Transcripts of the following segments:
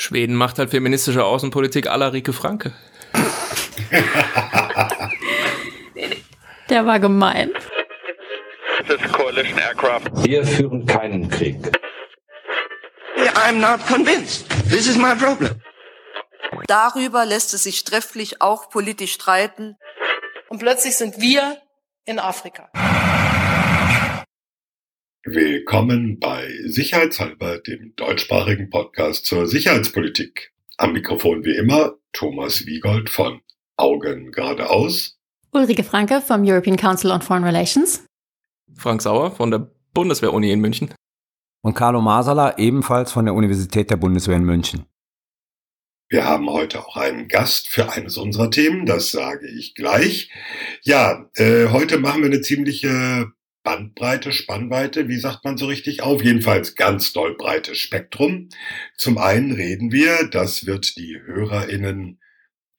Schweden macht halt feministische Außenpolitik à la Rike Franke. Der war gemein. Wir führen keinen Krieg. I'm not convinced. This is my problem. Darüber lässt es sich trefflich auch politisch streiten. Und plötzlich sind wir in Afrika. Willkommen bei Sicherheitshalber, dem deutschsprachigen Podcast zur Sicherheitspolitik. Am Mikrofon wie immer Thomas Wiegold von Augen geradeaus. Ulrike Franke vom European Council on Foreign Relations. Frank Sauer von der Bundeswehr-Uni in München. Und Carlo Masala ebenfalls von der Universität der Bundeswehr in München. Wir haben heute auch einen Gast für eines unserer Themen, das sage ich gleich. Ja, äh, heute machen wir eine ziemliche Bandbreite, Spannweite, wie sagt man so richtig auf? Jedenfalls ganz doll breites Spektrum. Zum einen reden wir, das wird die HörerInnen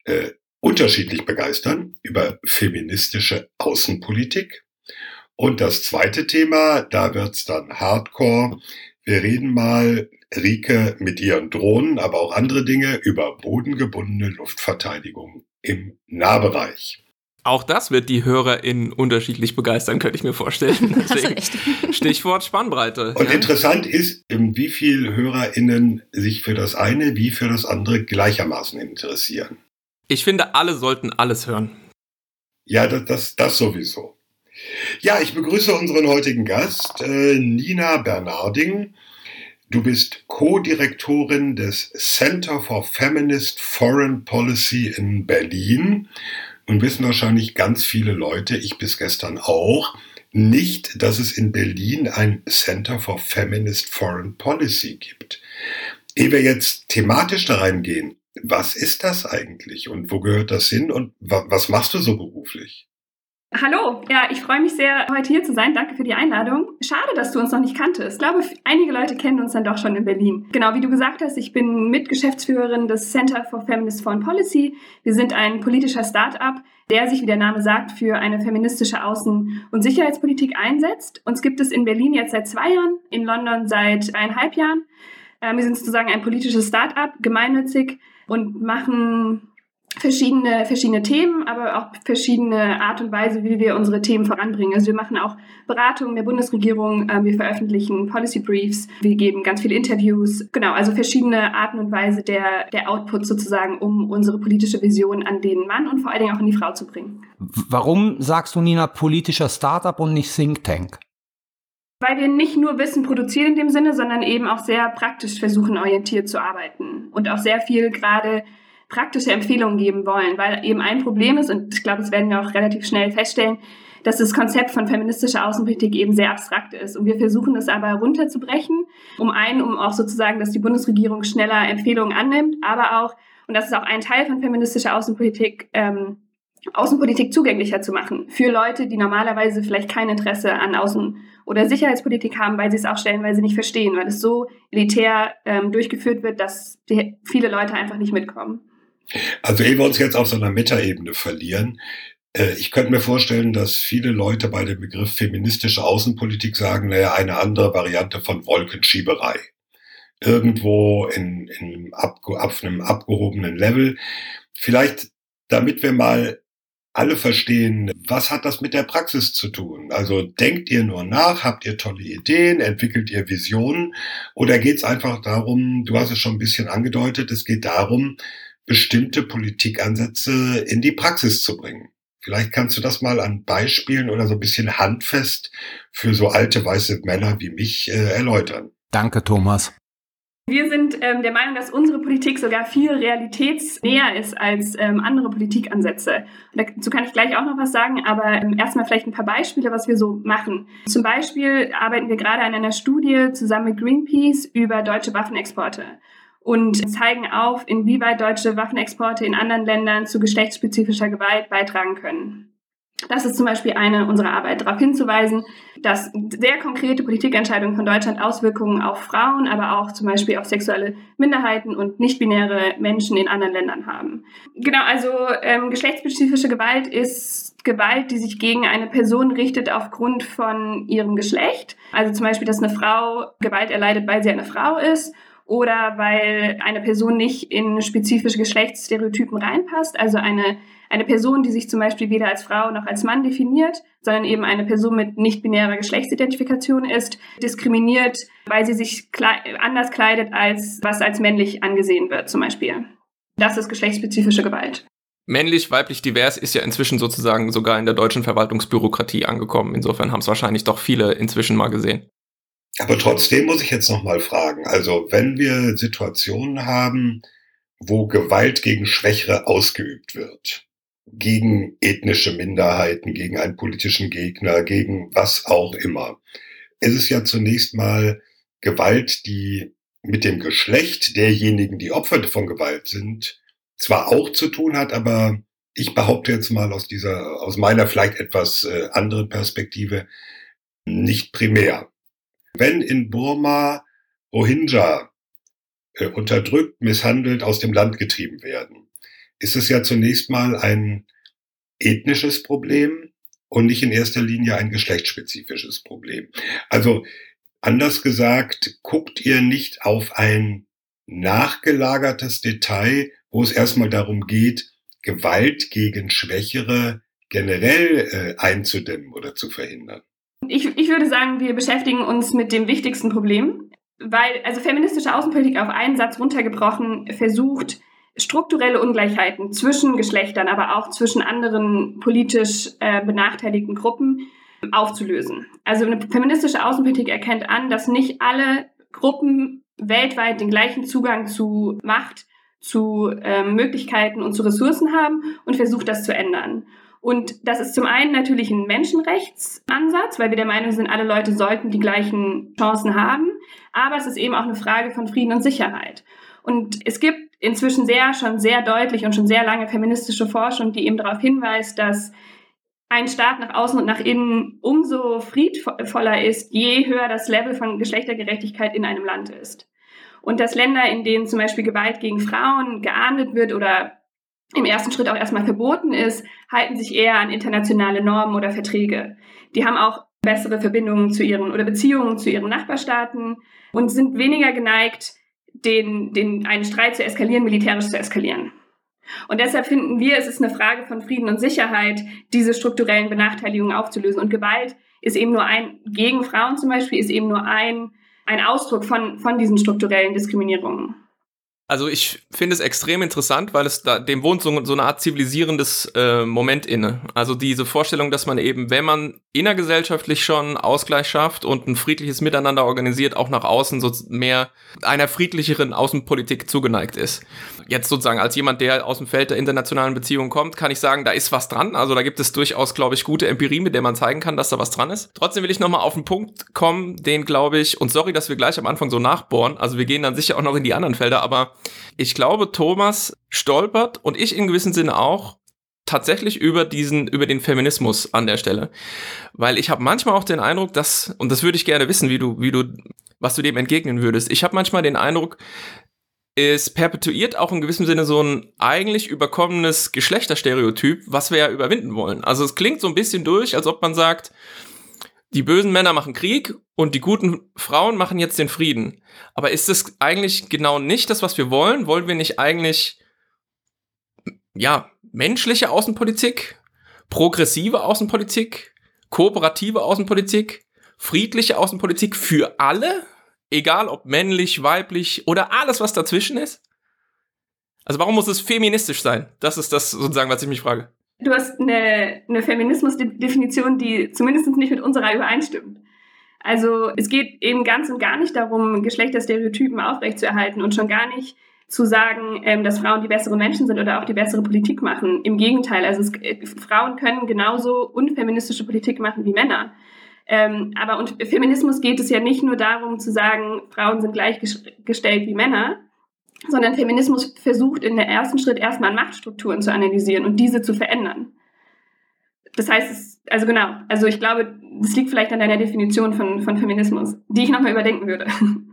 äh, unterschiedlich begeistern, über feministische Außenpolitik. Und das zweite Thema, da wird's dann Hardcore. Wir reden mal, Rike, mit ihren Drohnen, aber auch andere Dinge über bodengebundene Luftverteidigung im Nahbereich. Auch das wird die HörerInnen unterschiedlich begeistern, könnte ich mir vorstellen. Deswegen Stichwort Spannbreite. Und ja. interessant ist, wie viel HörerInnen sich für das eine wie für das andere gleichermaßen interessieren. Ich finde, alle sollten alles hören. Ja, das, das, das sowieso. Ja, ich begrüße unseren heutigen Gast, äh, Nina Bernarding. Du bist Co-Direktorin des Center for Feminist Foreign Policy in Berlin und wissen wahrscheinlich ganz viele Leute, ich bis gestern auch, nicht, dass es in Berlin ein Center for Feminist Foreign Policy gibt. Ehe wir jetzt thematisch da reingehen, was ist das eigentlich und wo gehört das hin und wa was machst du so beruflich? Hallo, ja, ich freue mich sehr, heute hier zu sein. Danke für die Einladung. Schade, dass du uns noch nicht kanntest. Ich glaube, einige Leute kennen uns dann doch schon in Berlin. Genau, wie du gesagt hast, ich bin Mitgeschäftsführerin des Center for Feminist Foreign Policy. Wir sind ein politischer Start-up, der sich, wie der Name sagt, für eine feministische Außen- und Sicherheitspolitik einsetzt. Uns gibt es in Berlin jetzt seit zwei Jahren, in London seit eineinhalb Jahren. Ähm, wir sind sozusagen ein politisches Start-up, gemeinnützig und machen verschiedene, verschiedene Themen, aber auch verschiedene Art und Weise, wie wir unsere Themen voranbringen. Also wir machen auch Beratungen der Bundesregierung, äh, wir veröffentlichen Policy Briefs, wir geben ganz viele Interviews. Genau, also verschiedene Arten und Weise der, der Output sozusagen, um unsere politische Vision an den Mann und vor allen Dingen auch an die Frau zu bringen. Warum sagst du, Nina, politischer Startup und nicht Think Tank? Weil wir nicht nur Wissen produzieren in dem Sinne, sondern eben auch sehr praktisch versuchen, orientiert zu arbeiten und auch sehr viel gerade praktische Empfehlungen geben wollen, weil eben ein Problem ist, und ich glaube, das werden wir auch relativ schnell feststellen, dass das Konzept von feministischer Außenpolitik eben sehr abstrakt ist. Und wir versuchen es aber runterzubrechen, um einen, um auch sozusagen, dass die Bundesregierung schneller Empfehlungen annimmt, aber auch, und das ist auch ein Teil von feministischer Außenpolitik, ähm, Außenpolitik zugänglicher zu machen für Leute, die normalerweise vielleicht kein Interesse an Außen- oder Sicherheitspolitik haben, weil sie es auch stellenweise nicht verstehen, weil es so elitär ähm, durchgeführt wird, dass die, viele Leute einfach nicht mitkommen. Also ehe wir uns jetzt auf so einer Metaebene verlieren, äh, ich könnte mir vorstellen, dass viele Leute bei dem Begriff feministische Außenpolitik sagen, naja, eine andere Variante von Wolkenschieberei. Irgendwo in, in auf einem abgehobenen Level. Vielleicht, damit wir mal alle verstehen, was hat das mit der Praxis zu tun? Also denkt ihr nur nach, habt ihr tolle Ideen, entwickelt ihr Visionen oder geht es einfach darum, du hast es schon ein bisschen angedeutet, es geht darum, bestimmte Politikansätze in die Praxis zu bringen. Vielleicht kannst du das mal an Beispielen oder so ein bisschen handfest für so alte weiße Männer wie mich äh, erläutern. Danke, Thomas. Wir sind ähm, der Meinung, dass unsere Politik sogar viel realitätsnäher ist als ähm, andere Politikansätze. Und dazu kann ich gleich auch noch was sagen, aber ähm, erstmal vielleicht ein paar Beispiele, was wir so machen. Zum Beispiel arbeiten wir gerade an einer Studie zusammen mit Greenpeace über deutsche Waffenexporte und zeigen auf, inwieweit deutsche Waffenexporte in anderen Ländern zu geschlechtsspezifischer Gewalt beitragen können. Das ist zum Beispiel eine unserer Arbeit, darauf hinzuweisen, dass sehr konkrete Politikentscheidungen von Deutschland Auswirkungen auf Frauen, aber auch zum Beispiel auf sexuelle Minderheiten und nicht-binäre Menschen in anderen Ländern haben. Genau, also ähm, geschlechtsspezifische Gewalt ist Gewalt, die sich gegen eine Person richtet aufgrund von ihrem Geschlecht. Also zum Beispiel, dass eine Frau Gewalt erleidet, weil sie eine Frau ist oder weil eine Person nicht in spezifische Geschlechtsstereotypen reinpasst, also eine, eine Person, die sich zum Beispiel weder als Frau noch als Mann definiert, sondern eben eine Person mit nicht-binärer Geschlechtsidentifikation ist, diskriminiert, weil sie sich anders kleidet, als was als männlich angesehen wird zum Beispiel. Das ist geschlechtsspezifische Gewalt. Männlich, weiblich, divers ist ja inzwischen sozusagen sogar in der deutschen Verwaltungsbürokratie angekommen. Insofern haben es wahrscheinlich doch viele inzwischen mal gesehen. Aber trotzdem muss ich jetzt noch mal fragen. Also, wenn wir Situationen haben, wo Gewalt gegen Schwächere ausgeübt wird, gegen ethnische Minderheiten, gegen einen politischen Gegner, gegen was auch immer, ist es ja zunächst mal Gewalt, die mit dem Geschlecht derjenigen, die Opfer von Gewalt sind, zwar auch zu tun hat, aber ich behaupte jetzt mal aus dieser, aus meiner vielleicht etwas äh, anderen Perspektive, nicht primär. Wenn in Burma Rohingya äh, unterdrückt, misshandelt, aus dem Land getrieben werden, ist es ja zunächst mal ein ethnisches Problem und nicht in erster Linie ein geschlechtsspezifisches Problem. Also anders gesagt, guckt ihr nicht auf ein nachgelagertes Detail, wo es erstmal darum geht, Gewalt gegen Schwächere generell äh, einzudämmen oder zu verhindern. Ich, ich würde sagen, wir beschäftigen uns mit dem wichtigsten Problem, weil also feministische Außenpolitik auf einen Satz runtergebrochen versucht, strukturelle Ungleichheiten zwischen Geschlechtern, aber auch zwischen anderen politisch äh, benachteiligten Gruppen aufzulösen. Also eine feministische Außenpolitik erkennt an, dass nicht alle Gruppen weltweit den gleichen Zugang zu Macht, zu äh, Möglichkeiten und zu Ressourcen haben und versucht das zu ändern. Und das ist zum einen natürlich ein Menschenrechtsansatz, weil wir der Meinung sind, alle Leute sollten die gleichen Chancen haben. Aber es ist eben auch eine Frage von Frieden und Sicherheit. Und es gibt inzwischen sehr, schon sehr deutlich und schon sehr lange feministische Forschung, die eben darauf hinweist, dass ein Staat nach außen und nach innen umso friedvoller ist, je höher das Level von Geschlechtergerechtigkeit in einem Land ist. Und dass Länder, in denen zum Beispiel Gewalt gegen Frauen geahndet wird oder im ersten Schritt auch erstmal verboten ist, halten sich eher an internationale Normen oder Verträge. Die haben auch bessere Verbindungen zu ihren oder Beziehungen zu ihren Nachbarstaaten und sind weniger geneigt, den, den, einen Streit zu eskalieren, militärisch zu eskalieren. Und deshalb finden wir, es ist eine Frage von Frieden und Sicherheit, diese strukturellen Benachteiligungen aufzulösen. Und Gewalt ist eben nur ein, gegen Frauen zum Beispiel, ist eben nur ein, ein Ausdruck von, von diesen strukturellen Diskriminierungen. Also ich finde es extrem interessant, weil es da dem wohnt so, so eine Art zivilisierendes äh, Moment inne. Also diese Vorstellung, dass man eben, wenn man innergesellschaftlich schon Ausgleich schafft und ein friedliches Miteinander organisiert, auch nach außen so mehr einer friedlicheren Außenpolitik zugeneigt ist. Jetzt sozusagen als jemand, der aus dem Feld der internationalen Beziehungen kommt, kann ich sagen, da ist was dran. Also da gibt es durchaus, glaube ich, gute Empirie, mit der man zeigen kann, dass da was dran ist. Trotzdem will ich nochmal auf den Punkt kommen, den glaube ich, und sorry, dass wir gleich am Anfang so nachbohren, also wir gehen dann sicher auch noch in die anderen Felder, aber ich glaube, Thomas stolpert und ich in gewissem Sinne auch tatsächlich über diesen, über den Feminismus an der Stelle. Weil ich habe manchmal auch den Eindruck, dass, und das würde ich gerne wissen, wie du, wie du, was du dem entgegnen würdest. Ich habe manchmal den Eindruck, es perpetuiert auch in gewissem Sinne so ein eigentlich überkommenes Geschlechterstereotyp, was wir ja überwinden wollen. Also es klingt so ein bisschen durch, als ob man sagt, die bösen Männer machen Krieg und die guten Frauen machen jetzt den Frieden. Aber ist das eigentlich genau nicht das, was wir wollen? Wollen wir nicht eigentlich, ja, menschliche Außenpolitik, progressive Außenpolitik, kooperative Außenpolitik, friedliche Außenpolitik für alle? Egal ob männlich, weiblich oder alles, was dazwischen ist? Also warum muss es feministisch sein? Das ist das sozusagen, was ich mich frage. Du hast eine, eine Feminismusdefinition, die zumindest nicht mit unserer übereinstimmt. Also es geht eben ganz und gar nicht darum, Geschlechterstereotypen aufrechtzuerhalten und schon gar nicht zu sagen, ähm, dass Frauen die besseren Menschen sind oder auch die bessere Politik machen. Im Gegenteil, also es, äh, Frauen können genauso unfeministische Politik machen wie Männer. Ähm, aber und Feminismus geht es ja nicht nur darum zu sagen, Frauen sind gleichgestellt wie Männer, sondern Feminismus versucht in der ersten Schritt erstmal Machtstrukturen zu analysieren und diese zu verändern. Das heißt, also genau, also ich glaube, das liegt vielleicht an deiner Definition von, von Feminismus, die ich nochmal überdenken würde.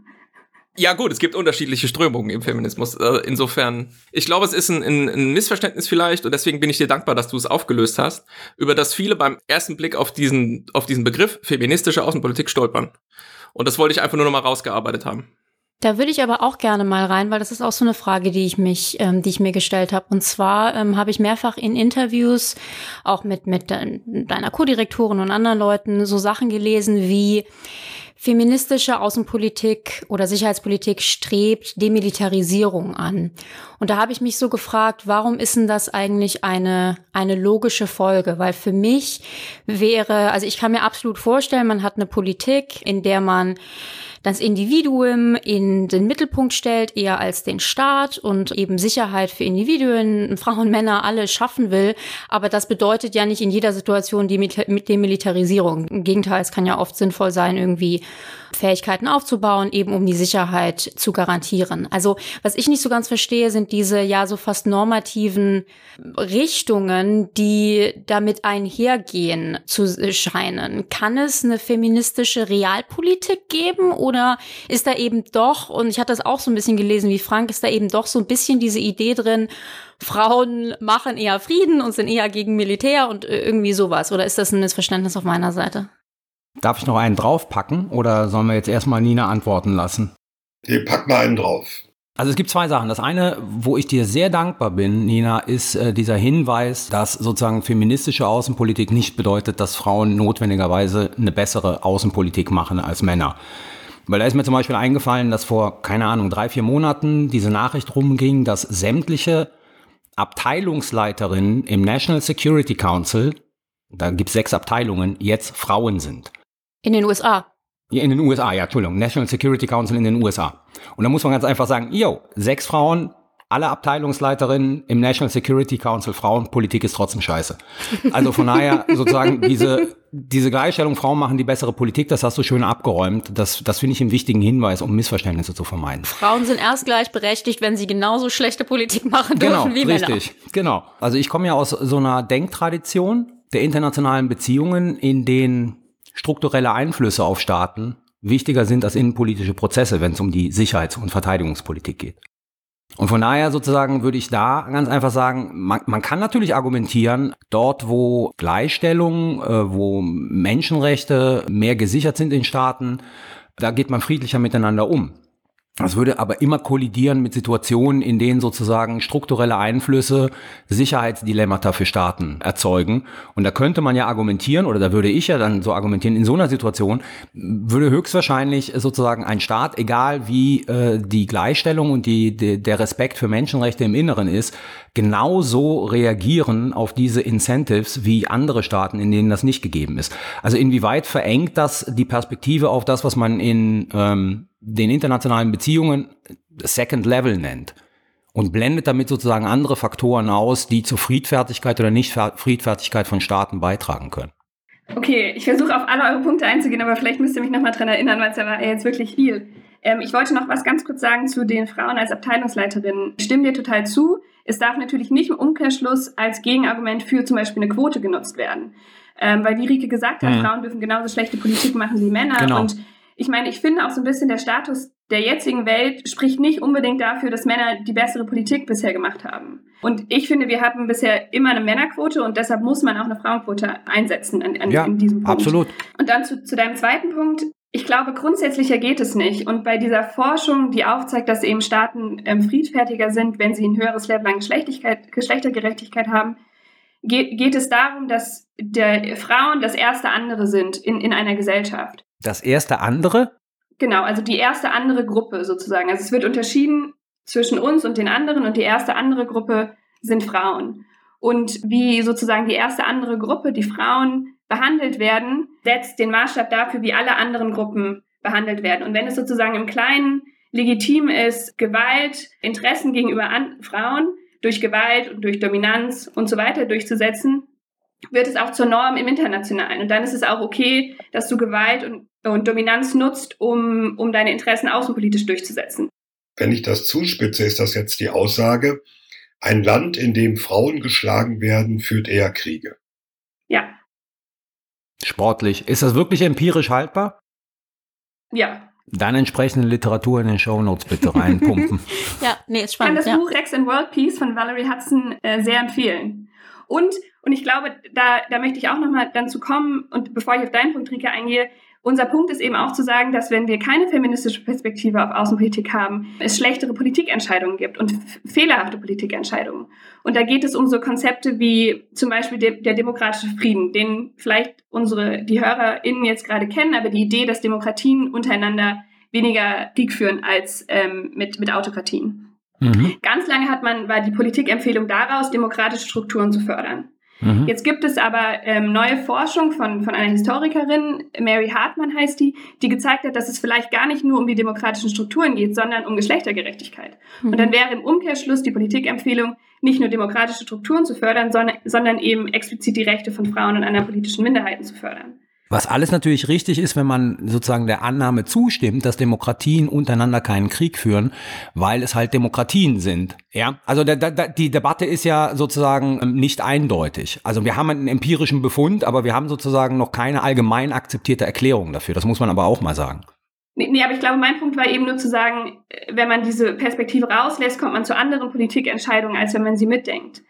Ja gut, es gibt unterschiedliche Strömungen im Feminismus. Äh, insofern, ich glaube, es ist ein, ein, ein, Missverständnis vielleicht und deswegen bin ich dir dankbar, dass du es aufgelöst hast, über das viele beim ersten Blick auf diesen, auf diesen Begriff feministische Außenpolitik stolpern. Und das wollte ich einfach nur nochmal rausgearbeitet haben. Da würde ich aber auch gerne mal rein, weil das ist auch so eine Frage, die ich mich, ähm, die ich mir gestellt habe. Und zwar ähm, habe ich mehrfach in Interviews, auch mit mit deiner Co-Direktorin und anderen Leuten, so Sachen gelesen wie feministische Außenpolitik oder Sicherheitspolitik strebt Demilitarisierung an. Und da habe ich mich so gefragt, warum ist denn das eigentlich eine, eine logische Folge? Weil für mich wäre, also ich kann mir absolut vorstellen, man hat eine Politik, in der man das Individuum in den Mittelpunkt stellt, eher als den Staat und eben Sicherheit für Individuen, Frauen, Männer, alle schaffen will. Aber das bedeutet ja nicht in jeder Situation die Demilitarisierung. Im Gegenteil, es kann ja oft sinnvoll sein, irgendwie Fähigkeiten aufzubauen, eben um die Sicherheit zu garantieren. Also was ich nicht so ganz verstehe, sind diese ja so fast normativen Richtungen, die damit einhergehen zu scheinen. Kann es eine feministische Realpolitik geben oder ist da eben doch, und ich hatte das auch so ein bisschen gelesen wie Frank, ist da eben doch so ein bisschen diese Idee drin, Frauen machen eher Frieden und sind eher gegen Militär und äh, irgendwie sowas? Oder ist das ein Missverständnis auf meiner Seite? Darf ich noch einen draufpacken oder sollen wir jetzt erstmal Nina antworten lassen? Nee, pack mal einen drauf. Also es gibt zwei Sachen. Das eine, wo ich dir sehr dankbar bin, Nina, ist äh, dieser Hinweis, dass sozusagen feministische Außenpolitik nicht bedeutet, dass Frauen notwendigerweise eine bessere Außenpolitik machen als Männer. Weil da ist mir zum Beispiel eingefallen, dass vor, keine Ahnung, drei, vier Monaten diese Nachricht rumging, dass sämtliche Abteilungsleiterinnen im National Security Council, da gibt es sechs Abteilungen, jetzt Frauen sind. In den USA. In den USA, ja, Entschuldigung. National Security Council in den USA. Und da muss man ganz einfach sagen, yo, sechs Frauen, alle Abteilungsleiterinnen im National Security Council Frauen, Politik ist trotzdem scheiße. Also von daher sozusagen diese, diese Gleichstellung, Frauen machen die bessere Politik, das hast du schön abgeräumt. Das, das finde ich einen wichtigen Hinweis, um Missverständnisse zu vermeiden. Frauen sind erst gleichberechtigt, wenn sie genauso schlechte Politik machen dürfen genau, wie Männer. Richtig, genau. Also ich komme ja aus so einer Denktradition der internationalen Beziehungen, in denen strukturelle Einflüsse auf Staaten wichtiger sind als innenpolitische Prozesse, wenn es um die Sicherheits- und Verteidigungspolitik geht. Und von daher sozusagen würde ich da ganz einfach sagen, man, man kann natürlich argumentieren, dort wo Gleichstellung, äh, wo Menschenrechte mehr gesichert sind in Staaten, da geht man friedlicher miteinander um. Das würde aber immer kollidieren mit Situationen, in denen sozusagen strukturelle Einflüsse Sicherheitsdilemmata für Staaten erzeugen. Und da könnte man ja argumentieren, oder da würde ich ja dann so argumentieren, in so einer Situation würde höchstwahrscheinlich sozusagen ein Staat, egal wie äh, die Gleichstellung und die, die, der Respekt für Menschenrechte im Inneren ist, genauso reagieren auf diese Incentives wie andere Staaten, in denen das nicht gegeben ist. Also inwieweit verengt das die Perspektive auf das, was man in ähm, den internationalen Beziehungen Second Level nennt und blendet damit sozusagen andere Faktoren aus, die zur Friedfertigkeit oder Nicht-Friedfertigkeit von Staaten beitragen können. Okay, ich versuche auf alle eure Punkte einzugehen, aber vielleicht müsst ihr mich nochmal dran erinnern, weil es ja war jetzt wirklich viel. Ähm, ich wollte noch was ganz kurz sagen zu den Frauen als Abteilungsleiterinnen. Ich stimme dir total zu. Es darf natürlich nicht im Umkehrschluss als Gegenargument für zum Beispiel eine Quote genutzt werden. Ähm, weil wie Rike gesagt hat, mhm. Frauen dürfen genauso schlechte Politik machen wie Männer. Genau. Und ich meine, ich finde auch so ein bisschen der Status der jetzigen Welt spricht nicht unbedingt dafür, dass Männer die bessere Politik bisher gemacht haben. Und ich finde, wir hatten bisher immer eine Männerquote und deshalb muss man auch eine Frauenquote einsetzen an, an, ja, in diesem Punkt. Absolut. Und dann zu, zu deinem zweiten Punkt. Ich glaube, grundsätzlicher geht es nicht. Und bei dieser Forschung, die aufzeigt, dass eben Staaten ähm, friedfertiger sind, wenn sie ein höheres Level an Geschlechtergerechtigkeit haben, geht, geht es darum, dass der Frauen das erste andere sind in, in einer Gesellschaft. Das erste andere? Genau, also die erste andere Gruppe sozusagen. Also es wird unterschieden zwischen uns und den anderen und die erste andere Gruppe sind Frauen. Und wie sozusagen die erste andere Gruppe, die Frauen behandelt werden, setzt den Maßstab dafür, wie alle anderen Gruppen behandelt werden. Und wenn es sozusagen im Kleinen legitim ist, Gewalt, Interessen gegenüber Frauen durch Gewalt und durch Dominanz und so weiter durchzusetzen, wird es auch zur Norm im Internationalen. Und dann ist es auch okay, dass du Gewalt und, und Dominanz nutzt, um, um deine Interessen außenpolitisch durchzusetzen. Wenn ich das zuspitze, ist das jetzt die Aussage, ein Land, in dem Frauen geschlagen werden, führt eher Kriege. Ja. Sportlich. Ist das wirklich empirisch haltbar? Ja. Dann entsprechende Literatur in den Shownotes bitte reinpumpen. ja, nee, ist spannend. Ich kann das ja. Buch Sex and World Peace von Valerie Hudson äh, sehr empfehlen. Und, und ich glaube, da, da möchte ich auch nochmal dann zu kommen, und bevor ich auf deinen Punkt, Rika, eingehe, unser Punkt ist eben auch zu sagen, dass wenn wir keine feministische Perspektive auf Außenpolitik haben, es schlechtere Politikentscheidungen gibt und fehlerhafte Politikentscheidungen. Und da geht es um so Konzepte wie zum Beispiel de der demokratische Frieden, den vielleicht unsere, die HörerInnen jetzt gerade kennen, aber die Idee, dass Demokratien untereinander weniger Krieg führen als ähm, mit, mit Autokratien. Mhm. Ganz lange hat man, war die Politikempfehlung daraus, demokratische Strukturen zu fördern. Mhm. Jetzt gibt es aber ähm, neue Forschung von, von einer Historikerin, Mary Hartmann heißt die, die gezeigt hat, dass es vielleicht gar nicht nur um die demokratischen Strukturen geht, sondern um Geschlechtergerechtigkeit. Mhm. Und dann wäre im Umkehrschluss die Politikempfehlung, nicht nur demokratische Strukturen zu fördern, sondern, sondern eben explizit die Rechte von Frauen und anderen politischen Minderheiten zu fördern. Was alles natürlich richtig ist, wenn man sozusagen der Annahme zustimmt, dass Demokratien untereinander keinen Krieg führen, weil es halt Demokratien sind. Ja, also der, der, die Debatte ist ja sozusagen ähm, nicht eindeutig. Also wir haben einen empirischen Befund, aber wir haben sozusagen noch keine allgemein akzeptierte Erklärung dafür. Das muss man aber auch mal sagen. Nee, nee, aber ich glaube, mein Punkt war eben nur zu sagen, wenn man diese Perspektive rauslässt, kommt man zu anderen Politikentscheidungen, als wenn man sie mitdenkt.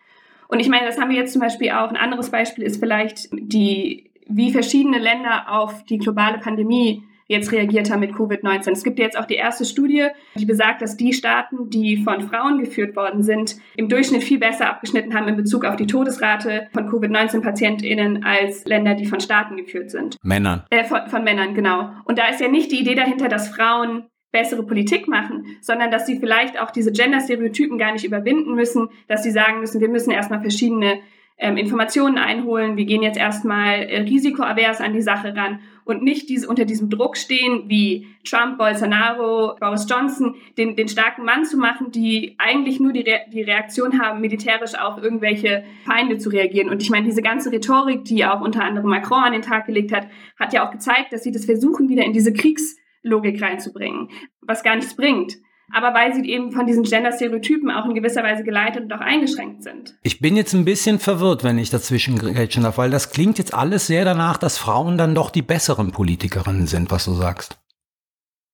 Und ich meine, das haben wir jetzt zum Beispiel auch. Ein anderes Beispiel ist vielleicht die wie verschiedene Länder auf die globale Pandemie jetzt reagiert haben mit Covid-19. Es gibt jetzt auch die erste Studie, die besagt, dass die Staaten, die von Frauen geführt worden sind, im Durchschnitt viel besser abgeschnitten haben in Bezug auf die Todesrate von Covid-19-PatientInnen als Länder, die von Staaten geführt sind. Männern. Äh, von, von Männern, genau. Und da ist ja nicht die Idee dahinter, dass Frauen bessere Politik machen, sondern dass sie vielleicht auch diese Gender-Stereotypen gar nicht überwinden müssen, dass sie sagen müssen, wir müssen erstmal verschiedene ähm, Informationen einholen. Wir gehen jetzt erstmal äh, risikoavers an die Sache ran und nicht diese, unter diesem Druck stehen, wie Trump, Bolsonaro, Boris Johnson, den, den starken Mann zu machen, die eigentlich nur die, Re die Reaktion haben, militärisch auf irgendwelche Feinde zu reagieren. Und ich meine, diese ganze Rhetorik, die auch unter anderem Macron an den Tag gelegt hat, hat ja auch gezeigt, dass sie das versuchen, wieder in diese Kriegslogik reinzubringen, was gar nichts bringt aber weil sie eben von diesen Gender-Stereotypen auch in gewisser Weise geleitet und auch eingeschränkt sind. Ich bin jetzt ein bisschen verwirrt, wenn ich dazwischen grätschen darf, weil das klingt jetzt alles sehr danach, dass Frauen dann doch die besseren Politikerinnen sind, was du sagst.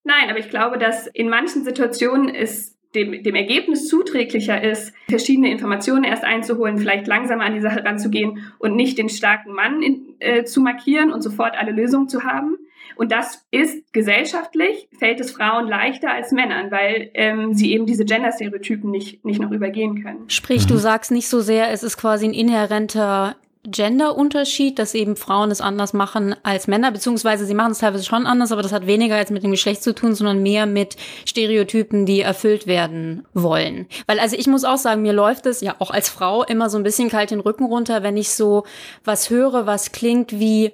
Nein, aber ich glaube, dass in manchen Situationen es dem, dem Ergebnis zuträglicher ist, verschiedene Informationen erst einzuholen, vielleicht langsamer an die Sache ranzugehen und nicht den starken Mann in, äh, zu markieren und sofort alle Lösungen zu haben. Und das ist gesellschaftlich, fällt es Frauen leichter als Männern, weil ähm, sie eben diese Gender-Stereotypen nicht, nicht noch übergehen können. Sprich, du mhm. sagst nicht so sehr, es ist quasi ein inhärenter Gender-Unterschied, dass eben Frauen es anders machen als Männer, beziehungsweise sie machen es teilweise schon anders, aber das hat weniger jetzt mit dem Geschlecht zu tun, sondern mehr mit Stereotypen, die erfüllt werden wollen. Weil also ich muss auch sagen, mir läuft es ja auch als Frau immer so ein bisschen kalt den Rücken runter, wenn ich so was höre, was klingt wie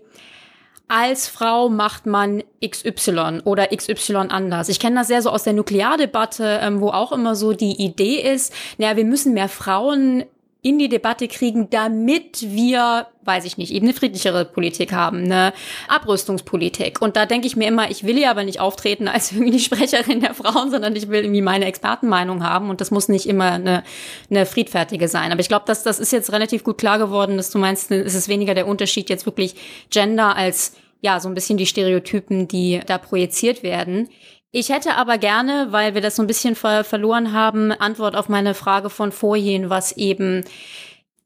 als Frau macht man XY oder XY anders. Ich kenne das sehr so aus der Nukleardebatte, ähm, wo auch immer so die Idee ist, naja, wir müssen mehr Frauen in die Debatte kriegen, damit wir, weiß ich nicht, eben eine friedlichere Politik haben, eine Abrüstungspolitik. Und da denke ich mir immer, ich will ja aber nicht auftreten als irgendwie die Sprecherin der Frauen, sondern ich will irgendwie meine Expertenmeinung haben und das muss nicht immer eine, eine friedfertige sein. Aber ich glaube, dass das ist jetzt relativ gut klar geworden, dass du meinst, es ist weniger der Unterschied jetzt wirklich Gender als ja, so ein bisschen die Stereotypen, die da projiziert werden. Ich hätte aber gerne, weil wir das so ein bisschen ver verloren haben, Antwort auf meine Frage von vorhin, was eben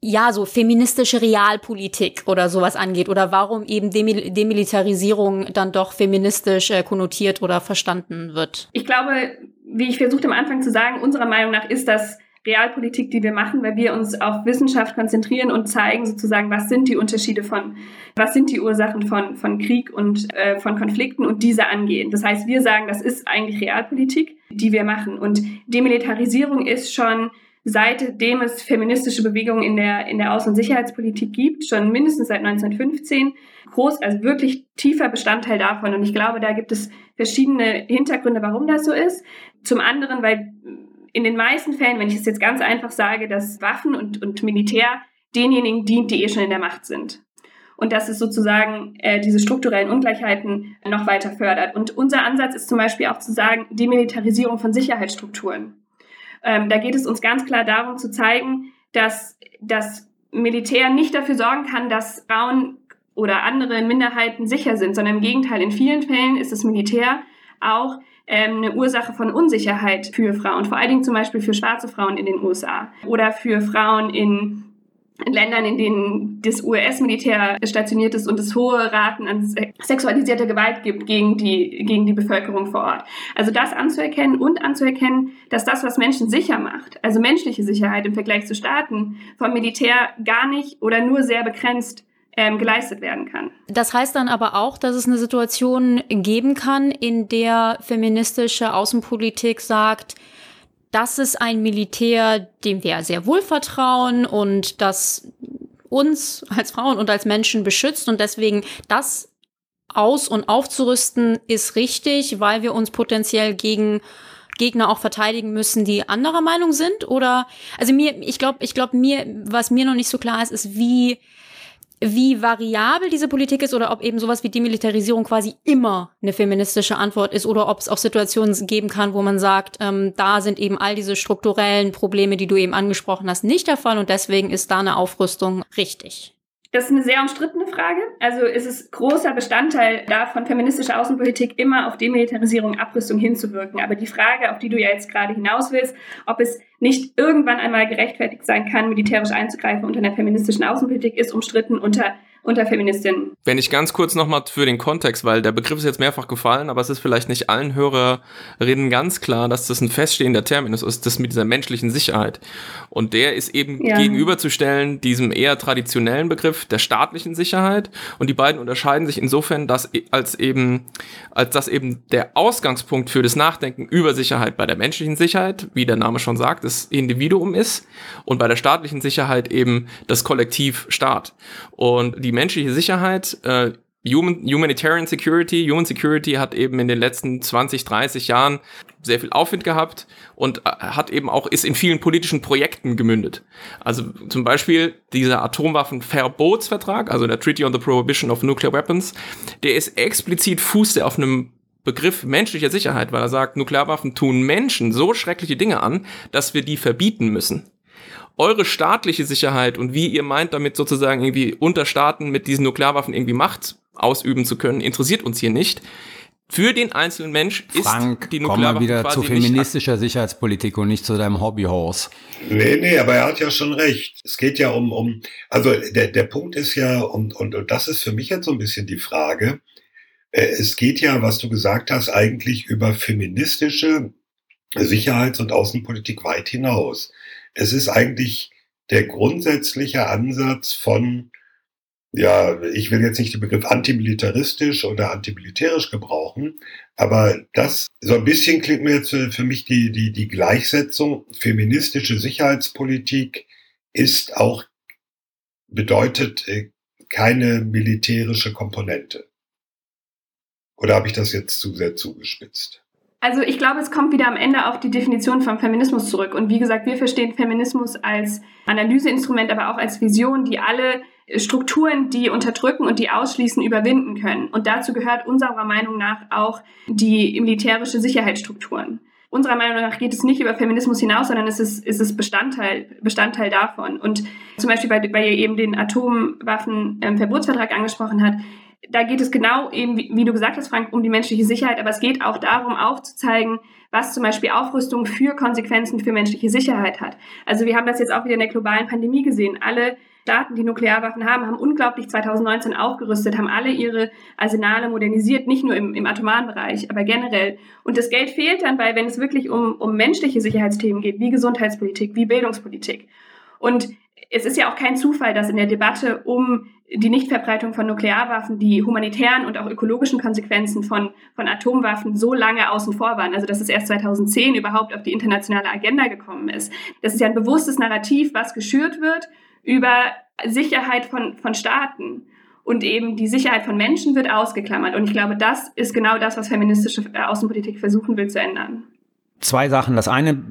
ja, so feministische Realpolitik oder sowas angeht oder warum eben Demil Demilitarisierung dann doch feministisch äh, konnotiert oder verstanden wird. Ich glaube, wie ich versucht am Anfang zu sagen, unserer Meinung nach ist das Realpolitik, die wir machen, weil wir uns auf Wissenschaft konzentrieren und zeigen sozusagen, was sind die Unterschiede von, was sind die Ursachen von, von Krieg und äh, von Konflikten und diese angehen. Das heißt, wir sagen, das ist eigentlich Realpolitik, die wir machen. Und Demilitarisierung ist schon seitdem es feministische Bewegungen in der, in der Außen- und Sicherheitspolitik gibt, schon mindestens seit 1915, groß, also wirklich tiefer Bestandteil davon. Und ich glaube, da gibt es verschiedene Hintergründe, warum das so ist. Zum anderen, weil in den meisten Fällen, wenn ich es jetzt ganz einfach sage, dass Waffen und, und Militär denjenigen dient, die eh schon in der Macht sind. Und dass es sozusagen äh, diese strukturellen Ungleichheiten noch weiter fördert. Und unser Ansatz ist zum Beispiel auch zu sagen, Demilitarisierung von Sicherheitsstrukturen. Ähm, da geht es uns ganz klar darum zu zeigen, dass das Militär nicht dafür sorgen kann, dass Frauen oder andere Minderheiten sicher sind, sondern im Gegenteil, in vielen Fällen ist das Militär auch eine Ursache von Unsicherheit für Frauen, vor allen Dingen zum Beispiel für schwarze Frauen in den USA oder für Frauen in in Ländern, in denen das US-Militär stationiert ist und es hohe Raten an sexualisierter Gewalt gibt gegen die, gegen die Bevölkerung vor Ort. Also das anzuerkennen und anzuerkennen, dass das, was Menschen sicher macht, also menschliche Sicherheit im Vergleich zu Staaten, vom Militär gar nicht oder nur sehr begrenzt ähm, geleistet werden kann. Das heißt dann aber auch, dass es eine Situation geben kann, in der feministische Außenpolitik sagt, das ist ein Militär, dem wir sehr wohl vertrauen und das uns als Frauen und als Menschen beschützt und deswegen das aus- und aufzurüsten ist richtig, weil wir uns potenziell gegen Gegner auch verteidigen müssen, die anderer Meinung sind? Oder also mir, ich glaube, ich glaube mir, was mir noch nicht so klar ist, ist wie wie variabel diese Politik ist oder ob eben sowas wie Demilitarisierung quasi immer eine feministische Antwort ist oder ob es auch Situationen geben kann, wo man sagt, ähm, da sind eben all diese strukturellen Probleme, die du eben angesprochen hast, nicht der Fall und deswegen ist da eine Aufrüstung richtig. Das ist eine sehr umstrittene Frage. Also ist es großer Bestandteil davon, feministische Außenpolitik immer auf Demilitarisierung, Abrüstung hinzuwirken. Aber die Frage, auf die du ja jetzt gerade hinaus willst, ob es nicht irgendwann einmal gerechtfertigt sein kann, militärisch einzugreifen unter einer feministischen Außenpolitik, ist umstritten unter unter Feministinnen. Wenn ich ganz kurz nochmal für den Kontext, weil der Begriff ist jetzt mehrfach gefallen, aber es ist vielleicht nicht allen Hörerinnen ganz klar, dass das ein feststehender Terminus ist, das mit dieser menschlichen Sicherheit. Und der ist eben ja. gegenüberzustellen diesem eher traditionellen Begriff der staatlichen Sicherheit. Und die beiden unterscheiden sich insofern, dass e, als eben, als dass eben der Ausgangspunkt für das Nachdenken über Sicherheit bei der menschlichen Sicherheit, wie der Name schon sagt, das Individuum ist und bei der staatlichen Sicherheit eben das Kollektiv Staat. Und die menschliche Sicherheit, äh, Human, Humanitarian Security, Human Security hat eben in den letzten 20, 30 Jahren sehr viel Aufwind gehabt und äh, hat eben auch, ist in vielen politischen Projekten gemündet. Also zum Beispiel dieser Atomwaffenverbotsvertrag, also der Treaty on the Prohibition of Nuclear Weapons, der ist explizit fußt auf einem Begriff menschlicher Sicherheit, weil er sagt, Nuklearwaffen tun Menschen so schreckliche Dinge an, dass wir die verbieten müssen eure staatliche Sicherheit und wie ihr meint, damit sozusagen irgendwie unter Staaten mit diesen Nuklearwaffen irgendwie Macht ausüben zu können, interessiert uns hier nicht. Für den einzelnen Mensch ist Frank, die Nuklearwaffe komm mal wieder zu feministischer Sicherheitspolitik und nicht zu deinem Hobbyhorse. Nee, nee, aber er hat ja schon recht. Es geht ja um, um also der, der Punkt ist ja, und, und, und das ist für mich jetzt so ein bisschen die Frage, äh, es geht ja, was du gesagt hast, eigentlich über feministische Sicherheits- und Außenpolitik weit hinaus es ist eigentlich der grundsätzliche Ansatz von, ja, ich will jetzt nicht den Begriff antimilitaristisch oder antimilitärisch gebrauchen, aber das, so ein bisschen klingt mir jetzt für, mich die, die, die Gleichsetzung, feministische Sicherheitspolitik ist auch, bedeutet äh, keine militärische Komponente. Oder habe ich das jetzt zu sehr zugespitzt? Also ich glaube, es kommt wieder am Ende auf die Definition von Feminismus zurück. Und wie gesagt, wir verstehen Feminismus als Analyseinstrument, aber auch als Vision, die alle Strukturen, die unterdrücken und die ausschließen, überwinden können. Und dazu gehört unserer Meinung nach auch die militärische Sicherheitsstrukturen. Unserer Meinung nach geht es nicht über Feminismus hinaus, sondern es ist, es Bestandteil, Bestandteil davon. Und zum Beispiel, weil, weil ihr eben den Atomwaffenverbotsvertrag ähm, angesprochen hat, da geht es genau eben, wie, du gesagt hast, Frank, um die menschliche Sicherheit, aber es geht auch darum, aufzuzeigen, was zum Beispiel Aufrüstung für Konsequenzen für menschliche Sicherheit hat. Also wir haben das jetzt auch wieder in der globalen Pandemie gesehen. Alle Staaten, die Nuklearwaffen haben, haben unglaublich 2019 aufgerüstet, haben alle ihre Arsenale modernisiert, nicht nur im, im atomaren Bereich, aber generell. Und das Geld fehlt dann bei, wenn es wirklich um, um menschliche Sicherheitsthemen geht, wie Gesundheitspolitik, wie Bildungspolitik. Und es ist ja auch kein Zufall, dass in der Debatte um die Nichtverbreitung von Nuklearwaffen die humanitären und auch ökologischen Konsequenzen von, von Atomwaffen so lange außen vor waren. Also dass es erst 2010 überhaupt auf die internationale Agenda gekommen ist. Das ist ja ein bewusstes Narrativ, was geschürt wird über Sicherheit von, von Staaten. Und eben die Sicherheit von Menschen wird ausgeklammert. Und ich glaube, das ist genau das, was feministische Außenpolitik versuchen will zu ändern. Zwei Sachen. Das eine,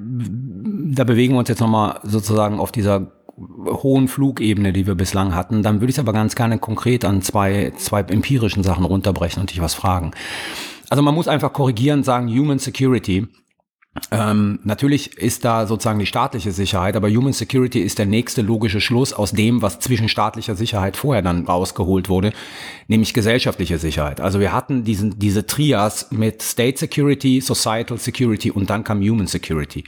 da bewegen wir uns jetzt nochmal sozusagen auf dieser hohen Flugebene, die wir bislang hatten, dann würde ich es aber ganz gerne konkret an zwei, zwei empirischen Sachen runterbrechen und dich was fragen. Also man muss einfach korrigierend sagen, Human Security. Ähm, natürlich ist da sozusagen die staatliche Sicherheit, aber Human Security ist der nächste logische Schluss aus dem, was zwischen staatlicher Sicherheit vorher dann rausgeholt wurde, nämlich gesellschaftliche Sicherheit. Also wir hatten diesen, diese Trias mit State Security, Societal Security und dann kam Human Security.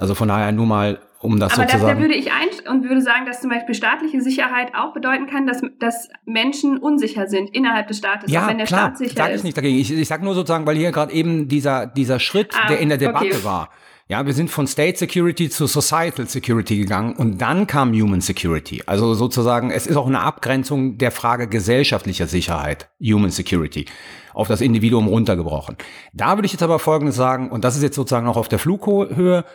Also von daher nur mal um das Aber sozusagen. Da, da würde ich ein und würde sagen, dass zum Beispiel staatliche Sicherheit auch bedeuten kann, dass, dass Menschen unsicher sind innerhalb des Staates, ja, auch wenn der klar, Staat sicher sag ich ist. nicht dagegen. Ich, ich sage nur sozusagen, weil hier gerade eben dieser, dieser Schritt, Ah, der in der Debatte okay. war. Ja, wir sind von State Security zu Societal Security gegangen und dann kam Human Security. Also sozusagen, es ist auch eine Abgrenzung der Frage gesellschaftlicher Sicherheit, Human Security, auf das Individuum runtergebrochen. Da würde ich jetzt aber Folgendes sagen, und das ist jetzt sozusagen noch auf der Flughöhe,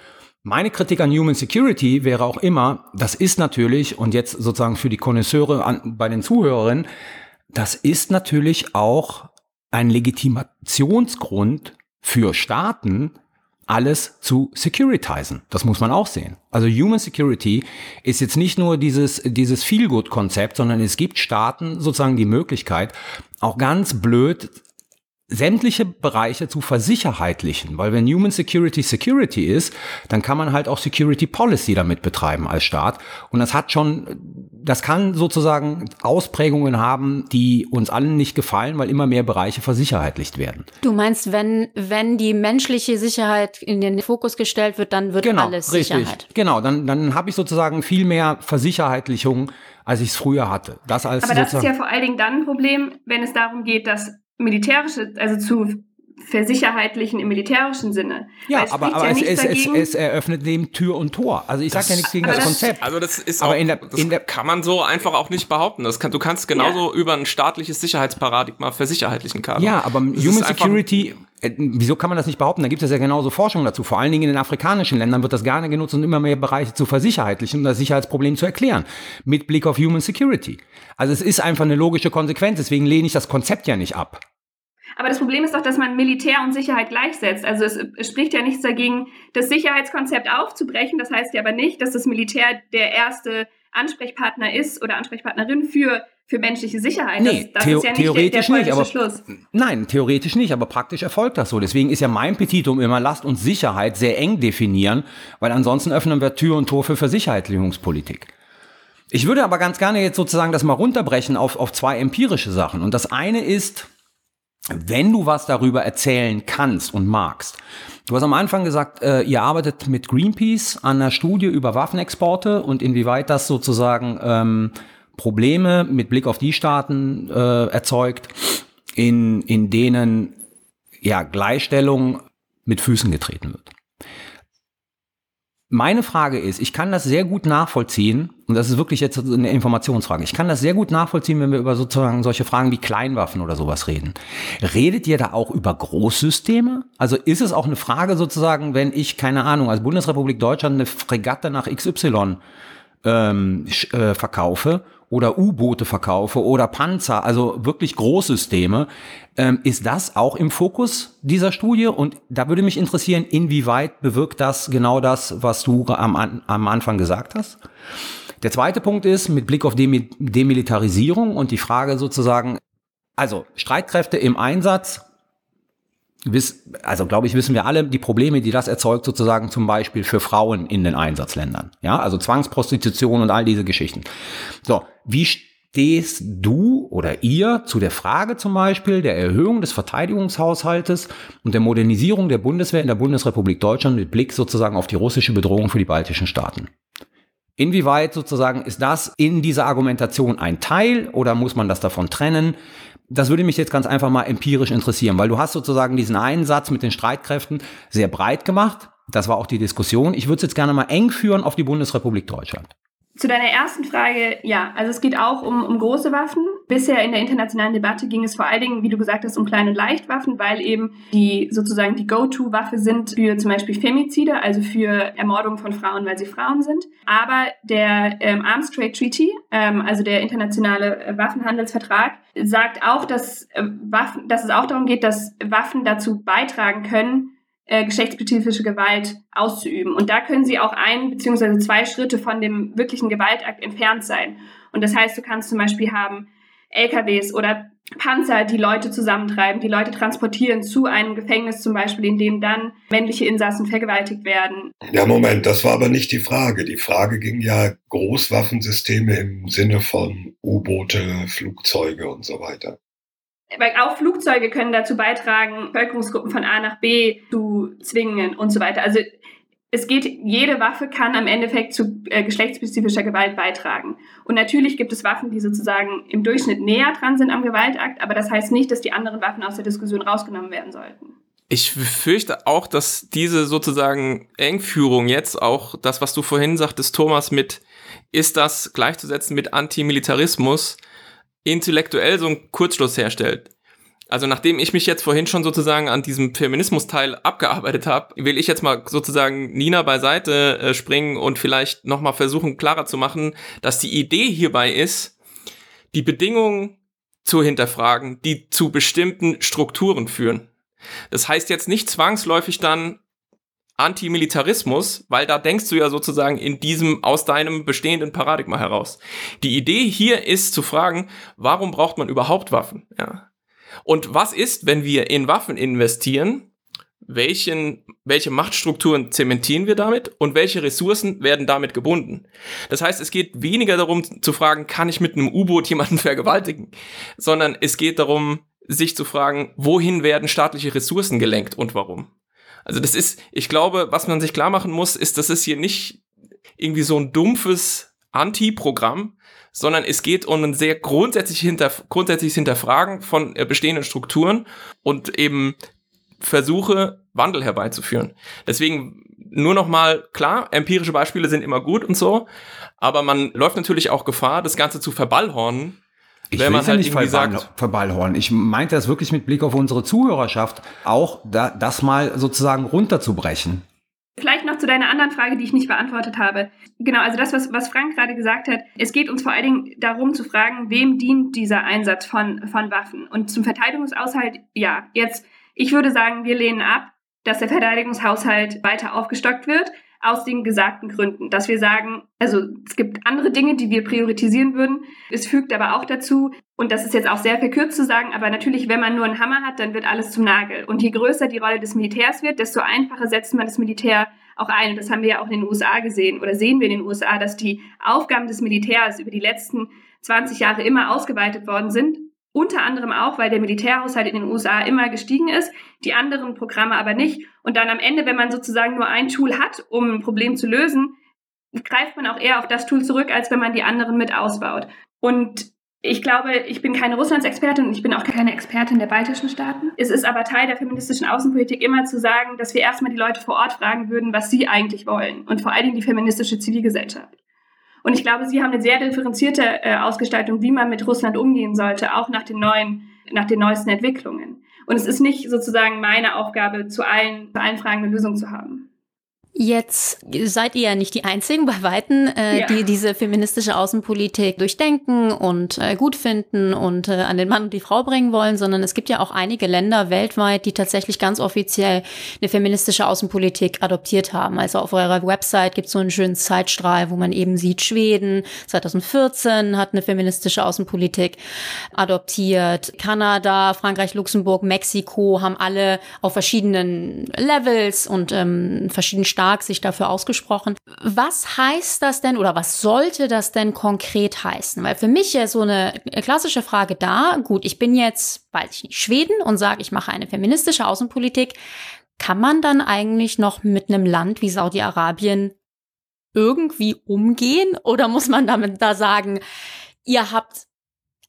meine Kritik an Human Security wäre auch immer, das ist natürlich, und jetzt sozusagen für die Konnoisseure bei den Zuhörerinnen, das ist natürlich auch ein Legitimationsgrund für Staaten, alles zu securitizen. Das muss man auch sehen. Also Human Security ist jetzt nicht nur dieses, dieses Feel-Good-Konzept, sondern es gibt Staaten sozusagen die Möglichkeit, auch ganz blöd sämtliche Bereiche zu versicherheitlichen, weil wenn Human Security Security ist, dann kann man halt auch Security Policy damit betreiben als Staat und das hat schon, das kann sozusagen Ausprägungen haben, die uns allen nicht gefallen, weil immer mehr Bereiche versicherheitlicht werden. Du meinst, wenn, wenn die menschliche Sicherheit in den Fokus gestellt wird, dann wird Genau, alles richtig. Sicherheit. Genau, dann, dann habe ich sozusagen viel mehr Versicherheitlichung, als ich es früher hatte. Das als Aber das ist ja vor allen Dingen dann ein Problem, wenn es darum geht, dass militärische, also zu versicherheitlichen im militärischen Sinne. Ja, es aber, aber ja es, es, es, es eröffnet dem Tür und Tor. Also ich sage ja nichts gegen das, das- Konzept. Also das ist Aber auch, in der- das in der- kann man so einfach auch nicht behaupten. Das kann, du kannst genauso über ein staatliches Sicherheitsparadigma versicherheitlichen, Karl. Ja, aber Das Human Security, äh, wieso kann man das nicht behaupten? Da gibt es ja genauso Forschung dazu. Vor allen Dingen in den afrikanischen Ländern wird das gerne genutzt, um immer mehr Bereiche zu versicherheitlichen, um das Sicherheitsproblem zu erklären. Mit Blick auf Human Security. Also es ist einfach eine logische Konsequenz. Deswegen lehne ich das Konzept ja nicht ab. Aber das Problem ist doch, dass man Militär und Sicherheit gleichsetzt. Also es, es spricht ja nichts dagegen, das Sicherheitskonzept aufzubrechen. Das heißt ja aber nicht, dass das Militär der erste Ansprechpartner ist oder Ansprechpartnerin für, für menschliche Sicherheit. Nee, das, das ist ja nicht theoretisch der, nicht, der aber politische Schluss. nein, theoretisch nicht, aber praktisch erfolgt das so. Deswegen ist ja mein Petitum immer, lasst uns Sicherheit sehr eng definieren, weil ansonsten öffnen wir Tür und Tor für Versicherheitlichungspolitik. Ich würde aber ganz gerne jetzt sozusagen das mal runterbrechen auf, auf zwei empirische Sachen. Und das eine ist, wenn du was darüber erzählen kannst und magst. Du hast am Anfang gesagt, äh, ihr arbeitet mit Greenpeace an einer Studie über Waffenexporte und inwieweit das sozusagen ähm, Probleme mit Blick auf die Staaten äh, erzeugt, in, in denen ja Gleichstellung mit Füßen getreten wird. Meine Frage ist, ich kann das sehr gut nachvollziehen, und das ist wirklich jetzt eine Informationsfrage, ich kann das sehr gut nachvollziehen, wenn wir über sozusagen solche Fragen wie Kleinwaffen oder sowas reden. Redet ihr da auch über Großsysteme? Also ist es auch eine Frage sozusagen, wenn ich, keine Ahnung, als Bundesrepublik Deutschland eine Fregatte nach XY ähm, äh, verkaufe oder U-Boote verkaufe oder Panzer, also wirklich Großsysteme, ähm, ist das auch im Fokus dieser Studie? Und da würde mich interessieren, inwieweit bewirkt das genau das, was du am, am Anfang gesagt hast? Der zweite Punkt ist, mit Blick auf Demi Demilitarisierung und die Frage sozusagen, also Streitkräfte im Einsatz, also glaube ich, wissen wir alle die Probleme, die das erzeugt, sozusagen zum Beispiel für Frauen in den Einsatzländern. Ja, also Zwangsprostitution und all diese Geschichten. So, wie stehst du oder ihr zu der Frage zum Beispiel der Erhöhung des Verteidigungshaushaltes und der Modernisierung der Bundeswehr in der Bundesrepublik Deutschland mit Blick sozusagen auf die russische Bedrohung für die baltischen Staaten? Inwieweit sozusagen ist das in dieser Argumentation ein Teil oder muss man das davon trennen? Das würde mich jetzt ganz einfach mal empirisch interessieren, weil du hast sozusagen diesen einen Satz mit den Streitkräften sehr breit gemacht. Das war auch die Diskussion. Ich würde es jetzt gerne mal eng führen auf die Bundesrepublik Deutschland. Zu deiner ersten Frage, ja, also es geht auch um, um große Waffen. Bisher in der internationalen Debatte ging es vor allen Dingen, wie du gesagt hast, um Klein- und Leichtwaffen, weil eben die sozusagen die Go-To-Waffe sind für zum Beispiel Femizide, also für Ermordung von Frauen, weil sie Frauen sind. Aber der ähm, Arms Trade Treaty, ähm, also der internationale äh, Waffenhandelsvertrag, sagt auch, dass, äh, Waffen, dass es auch darum geht, dass Waffen dazu beitragen können, äh, geschlechtsspezifische Gewalt auszuüben. Und da können sie auch ein beziehungsweise zwei Schritte von dem wirklichen Gewaltakt entfernt sein. Und das heißt, du kannst zum Beispiel haben LKWs oder Panzer, die Leute zusammentreiben, die Leute transportieren zu einem Gefängnis zum Beispiel, in dem dann männliche Insassen vergewaltigt werden. Ja, Moment, das war aber nicht die Frage. Die Frage ging ja Großwaffensysteme im Sinne von U-Boote, Flugzeuge und so weiter. Weil auch Flugzeuge können dazu beitragen, Bevölkerungsgruppen von A nach B zu zwingen und so weiter. Also es geht, jede Waffe kann am Endeffekt zu äh, geschlechtsspezifischer Gewalt beitragen. Und natürlich gibt es Waffen, die sozusagen im Durchschnitt näher dran sind am Gewaltakt, aber das heißt nicht, dass die anderen Waffen aus der Diskussion rausgenommen werden sollten. Ich fürchte auch, dass diese sozusagen Engführung jetzt auch das, was du vorhin sagtest, Thomas, mit ist das gleichzusetzen mit Antimilitarismus, intellektuell so einen Kurzschluss herstellt. Also nachdem ich mich jetzt vorhin schon sozusagen an diesem Feminismus-Teil abgearbeitet habe, will ich jetzt mal sozusagen Nina beiseite äh, springen und vielleicht nochmal versuchen klarer zu machen, dass die Idee hierbei ist, die Bedingungen zu hinterfragen, die zu bestimmten Strukturen führen. Das heißt jetzt nicht zwangsläufig dann Antimilitarismus, weil da denkst du ja sozusagen in diesem aus deinem bestehenden Paradigma heraus. Die Idee hier ist zu fragen, warum braucht man überhaupt Waffen? Ja. Und was ist, wenn wir in Waffen investieren? Welchen, welche Machtstrukturen zementieren wir damit und welche Ressourcen werden damit gebunden? Das heißt, es geht weniger darum zu fragen, kann ich mit einem U-Boot jemanden vergewaltigen, sondern es geht darum, sich zu fragen, wohin werden staatliche Ressourcen gelenkt und warum? Also das ist, ich glaube, was man sich klar machen muss, ist, das ist hier nicht irgendwie so ein dumpfes Anti-Programm, sondern es geht um ein sehr grundsätzlich hinter, grundsätzliches Hinterfragen von äh, bestehenden Strukturen und eben Versuche, Wandel herbeizuführen. Deswegen nur noch mal klar, empirische Beispiele sind immer gut und so, aber man läuft natürlich auch Gefahr, das Ganze zu verballhornen. Ich wenn man halt nicht verball, verballhornen. Ich meinte das wirklich mit Blick auf unsere Zuhörerschaft, auch da, das mal sozusagen runterzubrechen. Vielleicht noch zu deiner anderen Frage, die ich nicht beantwortet habe. Genau, also das, was, was Frank gerade gesagt hat. Es geht uns vor allen Dingen darum zu fragen, wem dient dieser Einsatz von, von Waffen? Und zum Verteidigungshaushalt, ja, jetzt, ich würde sagen, wir lehnen ab, dass der Verteidigungshaushalt weiter aufgestockt wird aus den gesagten Gründen, dass wir sagen, also es gibt andere Dinge, die wir priorisieren würden. Es fügt aber auch dazu, und das ist jetzt auch sehr verkürzt zu sagen, aber natürlich, wenn man nur einen Hammer hat, dann wird alles zum Nagel. Und je größer die Rolle des Militärs wird, desto einfacher setzt man das Militär auch ein. Und das haben wir ja auch in den USA gesehen oder sehen wir in den USA, dass die Aufgaben des Militärs über die letzten 20 Jahre immer ausgeweitet worden sind unter anderem auch, weil der Militärhaushalt in den USA immer gestiegen ist, die anderen Programme aber nicht. Und dann am Ende, wenn man sozusagen nur ein Tool hat, um ein Problem zu lösen, greift man auch eher auf das Tool zurück, als wenn man die anderen mit ausbaut. Und ich glaube, ich bin keine Russlands-Expertin und ich bin auch keine Expertin der baltischen Staaten. Es ist aber Teil der feministischen Außenpolitik immer zu sagen, dass wir erstmal die Leute vor Ort fragen würden, was sie eigentlich wollen. Und vor allen Dingen die feministische Zivilgesellschaft. Und ich glaube, sie haben eine sehr differenzierte äh, Ausgestaltung, wie man mit Russland umgehen sollte, auch nach den neuen, nach den neuesten Entwicklungen. Und es ist nicht sozusagen meine Aufgabe, zu allen, zu allen Fragen eine Lösung zu haben. Jetzt seid ihr ja nicht die Einzigen bei Weitem, äh, ja. die diese feministische Außenpolitik durchdenken und äh, gut finden und äh, an den Mann und die Frau bringen wollen, sondern es gibt ja auch einige Länder weltweit, die tatsächlich ganz offiziell eine feministische Außenpolitik adoptiert haben. Also auf eurer Website gibt es so einen schönen Zeitstrahl, wo man eben sieht, Schweden 2014 hat eine feministische Außenpolitik adoptiert, Kanada, Frankreich, Luxemburg, Mexiko haben alle auf verschiedenen Levels und ähm, verschiedenen stark sich dafür ausgesprochen. Was heißt das denn oder was sollte das denn konkret heißen? Weil für mich ja so eine klassische Frage da, gut, ich bin jetzt, weiß ich nicht, Schweden und sage, ich mache eine feministische Außenpolitik. Kann man dann eigentlich noch mit einem Land wie Saudi-Arabien irgendwie umgehen? Oder muss man damit da sagen, ihr habt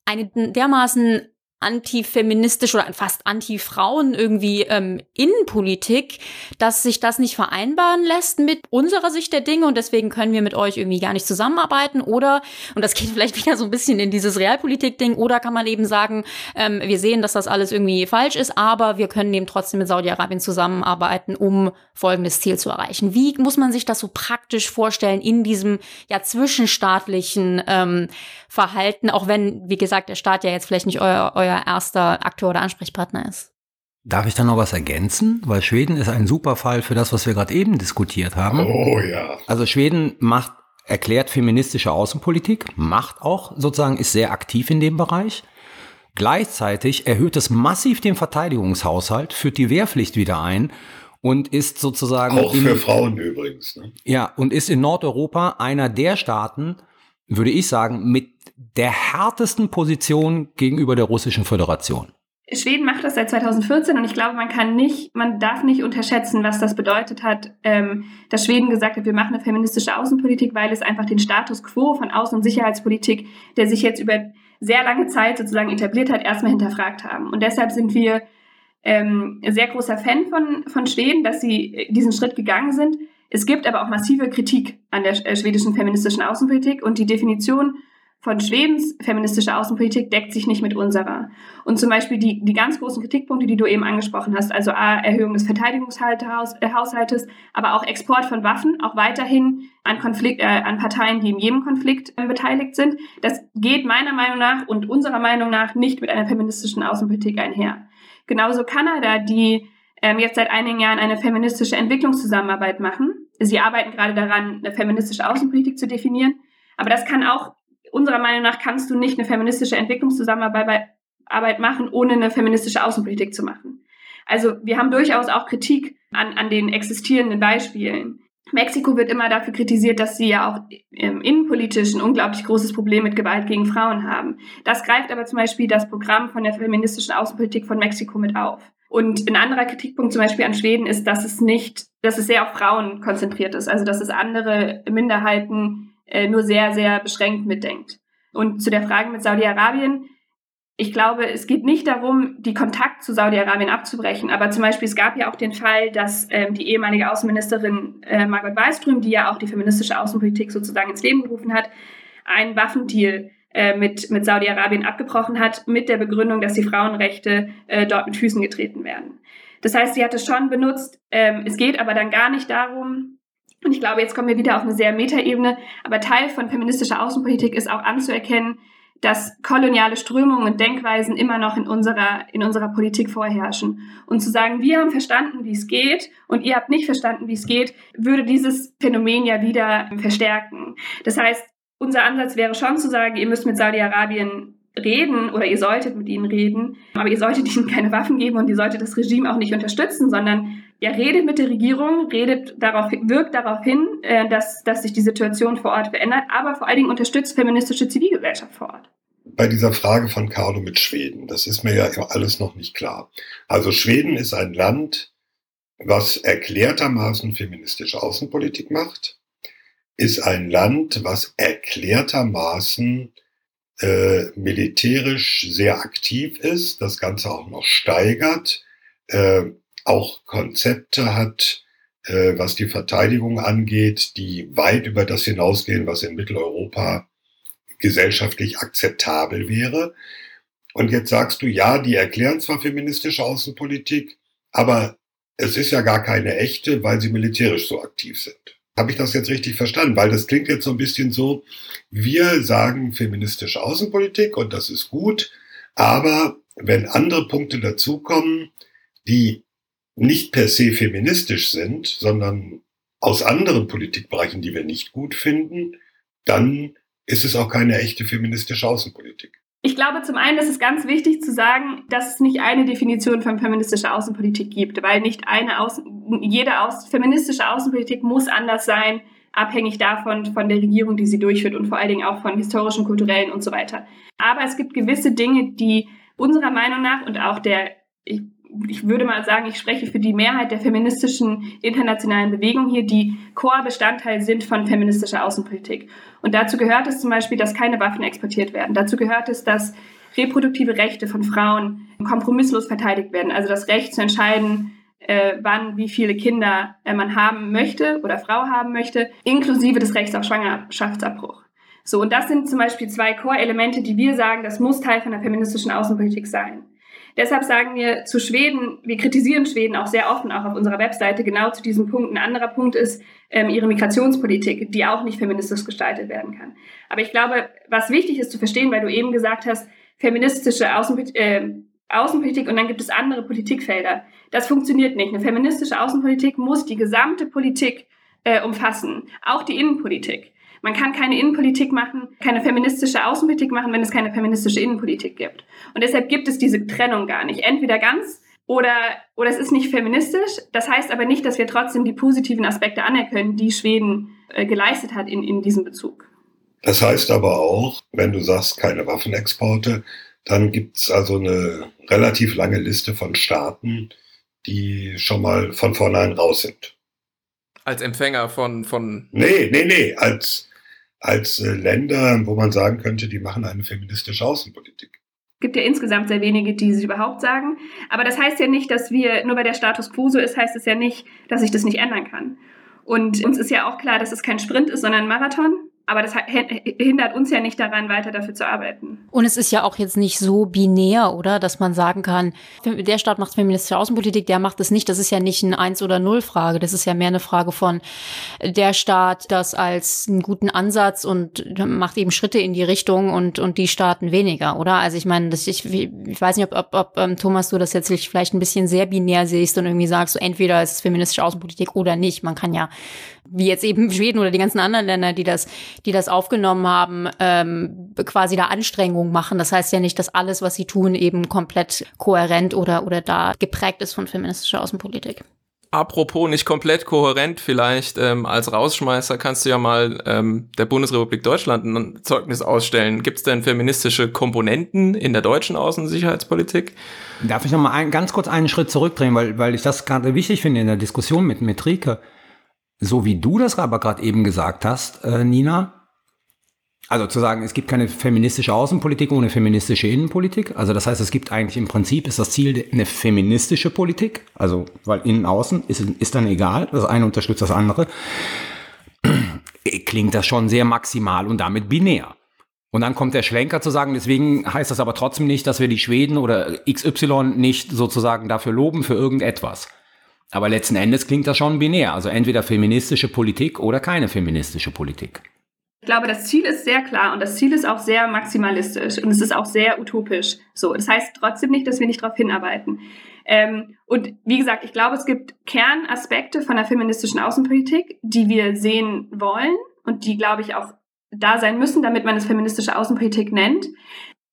eine dermaßen antifeministisch oder fast anti-Frauen irgendwie ähm, Innenpolitik, dass sich das nicht vereinbaren lässt mit unserer Sicht der Dinge und deswegen können wir mit euch irgendwie gar nicht zusammenarbeiten oder, und das geht vielleicht wieder so ein bisschen in dieses Realpolitik-Ding, oder kann man eben sagen, ähm, wir sehen, dass das alles irgendwie falsch ist, aber wir können eben trotzdem mit Saudi-Arabien zusammenarbeiten, um folgendes Ziel zu erreichen. Wie muss man sich das so praktisch vorstellen in diesem ja zwischenstaatlichen ähm, Verhalten, auch wenn, wie gesagt, der Staat ja jetzt vielleicht nicht euer, euer euer erster Akteur oder Ansprechpartner ist. Darf ich da noch was ergänzen? Weil Schweden ist ein super Fall für das, was wir gerade eben diskutiert haben. Oh ja. Also Schweden macht, erklärt feministische Außenpolitik, macht auch sozusagen, ist sehr aktiv in dem Bereich. Gleichzeitig erhöht es massiv den Verteidigungshaushalt, führt die Wehrpflicht wieder ein und ist sozusagen. Auch für in, Frauen übrigens. Ne? Ja, und ist in Nordeuropa einer der Staaten, würde ich sagen, mit der härtesten Position gegenüber der russischen Föderation. Schweden macht das seit 2014 und ich glaube, man kann nicht, man darf nicht unterschätzen, was das bedeutet hat, ähm, dass Schweden gesagt hat, wir machen eine feministische Außenpolitik, weil es einfach den Status quo von Außen- und Sicherheitspolitik, der sich jetzt über sehr lange Zeit sozusagen etabliert hat, erstmal hinterfragt haben. Und deshalb sind wir ähm, sehr großer Fan von, von Schweden, dass sie diesen Schritt gegangen sind. Es gibt aber auch massive Kritik an der äh, schwedischen feministischen Außenpolitik und die Definition von Schwedens feministische Außenpolitik deckt sich nicht mit unserer. Und zum Beispiel die, die ganz großen Kritikpunkte, die du eben angesprochen hast, also A, Erhöhung des Verteidigungshaushaltes, aber auch Export von Waffen, auch weiterhin an, Konflikt, äh, an Parteien, die im Jemen-Konflikt äh, beteiligt sind, das geht meiner Meinung nach und unserer Meinung nach nicht mit einer feministischen Außenpolitik einher. Genauso Kanada, die ähm, jetzt seit einigen Jahren eine feministische Entwicklungszusammenarbeit machen. Sie arbeiten gerade daran, eine feministische Außenpolitik zu definieren. Aber das kann auch unserer Meinung nach kannst du nicht eine feministische Entwicklungszusammenarbeit machen, ohne eine feministische Außenpolitik zu machen. Also wir haben durchaus auch Kritik an, an den existierenden Beispielen. Mexiko wird immer dafür kritisiert, dass sie ja auch im innenpolitisch ein unglaublich großes Problem mit Gewalt gegen Frauen haben. Das greift aber zum Beispiel das Programm von der feministischen Außenpolitik von Mexiko mit auf. Und ein anderer Kritikpunkt zum Beispiel an Schweden ist, dass es nicht, dass es sehr auf Frauen konzentriert ist, also dass es andere Minderheiten äh, nur sehr, sehr beschränkt mitdenkt. Und zu der Frage mit Saudi-Arabien, ich glaube, es geht nicht darum, die Kontakt zu Saudi-Arabien abzubrechen. Aber zum Beispiel, es gab ja auch den Fall, dass ähm, die ehemalige Außenministerin äh, Margot Wallström, die ja auch die feministische Außenpolitik sozusagen ins Leben gerufen hat, einen Waffendeal äh, mit, mit Saudi-Arabien abgebrochen hat, mit der Begründung, dass die Frauenrechte äh, dort mit Füßen getreten werden. Das heißt, sie hat es schon benutzt. Ähm, es geht aber dann gar nicht darum, und ich glaube, jetzt kommen wir wieder auf eine sehr Metaebene, aber Teil von feministischer Außenpolitik ist auch anzuerkennen, dass koloniale Strömungen und Denkweisen immer noch in unserer, in unserer Politik vorherrschen. Und zu sagen, wir haben verstanden, wie es geht und ihr habt nicht verstanden, wie es geht, würde dieses Phänomen ja wieder verstärken. Das heißt, unser Ansatz wäre schon zu sagen, ihr müsst mit Saudi-Arabien reden oder ihr solltet mit ihnen reden, aber ihr solltet ihnen keine Waffen geben und ihr solltet das Regime auch nicht unterstützen, sondern ja, redet mit der Regierung, redet darauf, wirkt darauf hin, äh, dass, dass sich die Situation vor Ort verändert, aber vor allen Dingen unterstützt feministische Zivilgesellschaft vor Ort. Bei dieser Frage von Carlo mit Schweden, das ist mir ja alles noch nicht klar. Also Schweden ist ein Land, was erklärtermaßen feministische Außenpolitik macht, ist ein Land, was erklärtermaßen äh, militärisch sehr aktiv ist, das Ganze auch noch steigert, äh, auch Konzepte hat, äh, was die Verteidigung angeht, die weit über das hinausgehen, was in Mitteleuropa gesellschaftlich akzeptabel wäre. Und jetzt sagst du, ja, die erklären zwar feministische Außenpolitik, aber es ist ja gar keine echte, weil sie militärisch so aktiv sind. Habe ich das jetzt richtig verstanden? Weil das klingt jetzt so ein bisschen so, wir sagen feministische Außenpolitik und das ist gut, aber wenn andere Punkte dazukommen, die nicht per se feministisch sind, sondern aus anderen Politikbereichen, die wir nicht gut finden, dann ist es auch keine echte feministische Außenpolitik. Ich glaube, zum einen ist es ganz wichtig zu sagen, dass es nicht eine Definition von feministischer Außenpolitik gibt, weil nicht eine Außen, jede Außen, feministische Außenpolitik muss anders sein, abhängig davon, von der Regierung, die sie durchführt und vor allen Dingen auch von historischen, kulturellen und so weiter. Aber es gibt gewisse Dinge, die unserer Meinung nach und auch der, ich würde mal sagen, ich spreche für die Mehrheit der feministischen internationalen Bewegung hier, die Core-Bestandteil sind von feministischer Außenpolitik. Und dazu gehört es zum Beispiel, dass keine Waffen exportiert werden. Dazu gehört es, dass reproduktive Rechte von Frauen kompromisslos verteidigt werden. Also das Recht zu entscheiden, äh, wann, wie viele Kinder äh, man haben möchte oder Frau haben möchte, inklusive des Rechts auf Schwangerschaftsabbruch. So, und das sind zum Beispiel zwei Core-Elemente, die wir sagen, das muss Teil von der feministischen Außenpolitik sein. Deshalb sagen wir zu Schweden, wir kritisieren Schweden auch sehr offen, auch auf unserer Webseite, genau zu diesem Punkt. Ein anderer Punkt ist ähm, ihre Migrationspolitik, die auch nicht feministisch gestaltet werden kann. Aber ich glaube, was wichtig ist zu verstehen, weil du eben gesagt hast, feministische Außenpolitik, äh, Außenpolitik und dann gibt es andere Politikfelder. Das funktioniert nicht. Eine feministische Außenpolitik muss die gesamte Politik äh, umfassen, auch die Innenpolitik. Man kann keine Innenpolitik machen, keine feministische Außenpolitik machen, wenn es keine feministische Innenpolitik gibt. Und deshalb gibt es diese Trennung gar nicht. Entweder ganz oder, oder es ist nicht feministisch. Das heißt aber nicht, dass wir trotzdem die positiven Aspekte anerkennen, die Schweden äh, geleistet hat in, in diesem Bezug. Das heißt aber auch, wenn du sagst, keine Waffenexporte, dann gibt's also eine relativ lange Liste von Staaten, die schon mal von vornherein raus sind. Als Empfänger von, von. Nee, nee, nee, als, als äh, Länder, wo man sagen könnte, die machen eine feministische Außenpolitik. Es gibt ja insgesamt sehr wenige, die sich überhaupt sagen. Aber das heißt ja nicht, dass wir, nur weil der Status quo so ist, heißt es ja nicht, dass sich das nicht ändern kann. Und uns ist ja auch klar, dass es kein Sprint ist, sondern ein Marathon. Aber das hindert uns ja nicht daran, weiter dafür zu arbeiten. Und es ist ja auch jetzt nicht so binär, oder? Dass man sagen kann, der Staat macht feministische Außenpolitik, der macht es nicht. Das ist ja nicht eine Eins- oder Null-Frage. Das ist ja mehr eine Frage von der Staat das als einen guten Ansatz und macht eben Schritte in die Richtung und, und die Staaten weniger, oder? Also ich meine, das, ich, ich weiß nicht, ob, ob, ob ähm, Thomas, du das jetzt vielleicht ein bisschen sehr binär siehst und irgendwie sagst, so entweder ist es feministische Außenpolitik oder nicht. Man kann ja wie jetzt eben Schweden oder die ganzen anderen Länder, die das, die das aufgenommen haben, ähm, quasi da Anstrengungen machen. Das heißt ja nicht, dass alles, was sie tun, eben komplett kohärent oder, oder da geprägt ist von feministischer Außenpolitik. Apropos nicht komplett kohärent, vielleicht ähm, als Rausschmeißer kannst du ja mal ähm, der Bundesrepublik Deutschland ein Zeugnis ausstellen. Gibt es denn feministische Komponenten in der deutschen Außensicherheitspolitik? Darf ich noch mal ein, ganz kurz einen Schritt zurückdrehen, weil, weil ich das gerade wichtig finde in der Diskussion mit Metrike so wie du das aber gerade eben gesagt hast, äh, Nina, also zu sagen, es gibt keine feministische Außenpolitik ohne feministische Innenpolitik. Also das heißt, es gibt eigentlich im Prinzip ist das Ziel eine feministische Politik. Also weil innen außen ist, ist dann egal, das eine unterstützt das andere. Klingt das schon sehr maximal und damit binär. Und dann kommt der Schlenker zu sagen, deswegen heißt das aber trotzdem nicht, dass wir die Schweden oder XY nicht sozusagen dafür loben für irgendetwas. Aber letzten Endes klingt das schon binär. Also entweder feministische Politik oder keine feministische Politik. Ich glaube, das Ziel ist sehr klar und das Ziel ist auch sehr maximalistisch und es ist auch sehr utopisch. So, das heißt trotzdem nicht, dass wir nicht darauf hinarbeiten. Ähm, und wie gesagt, ich glaube, es gibt Kernaspekte von der feministischen Außenpolitik, die wir sehen wollen und die, glaube ich, auch da sein müssen, damit man es feministische Außenpolitik nennt.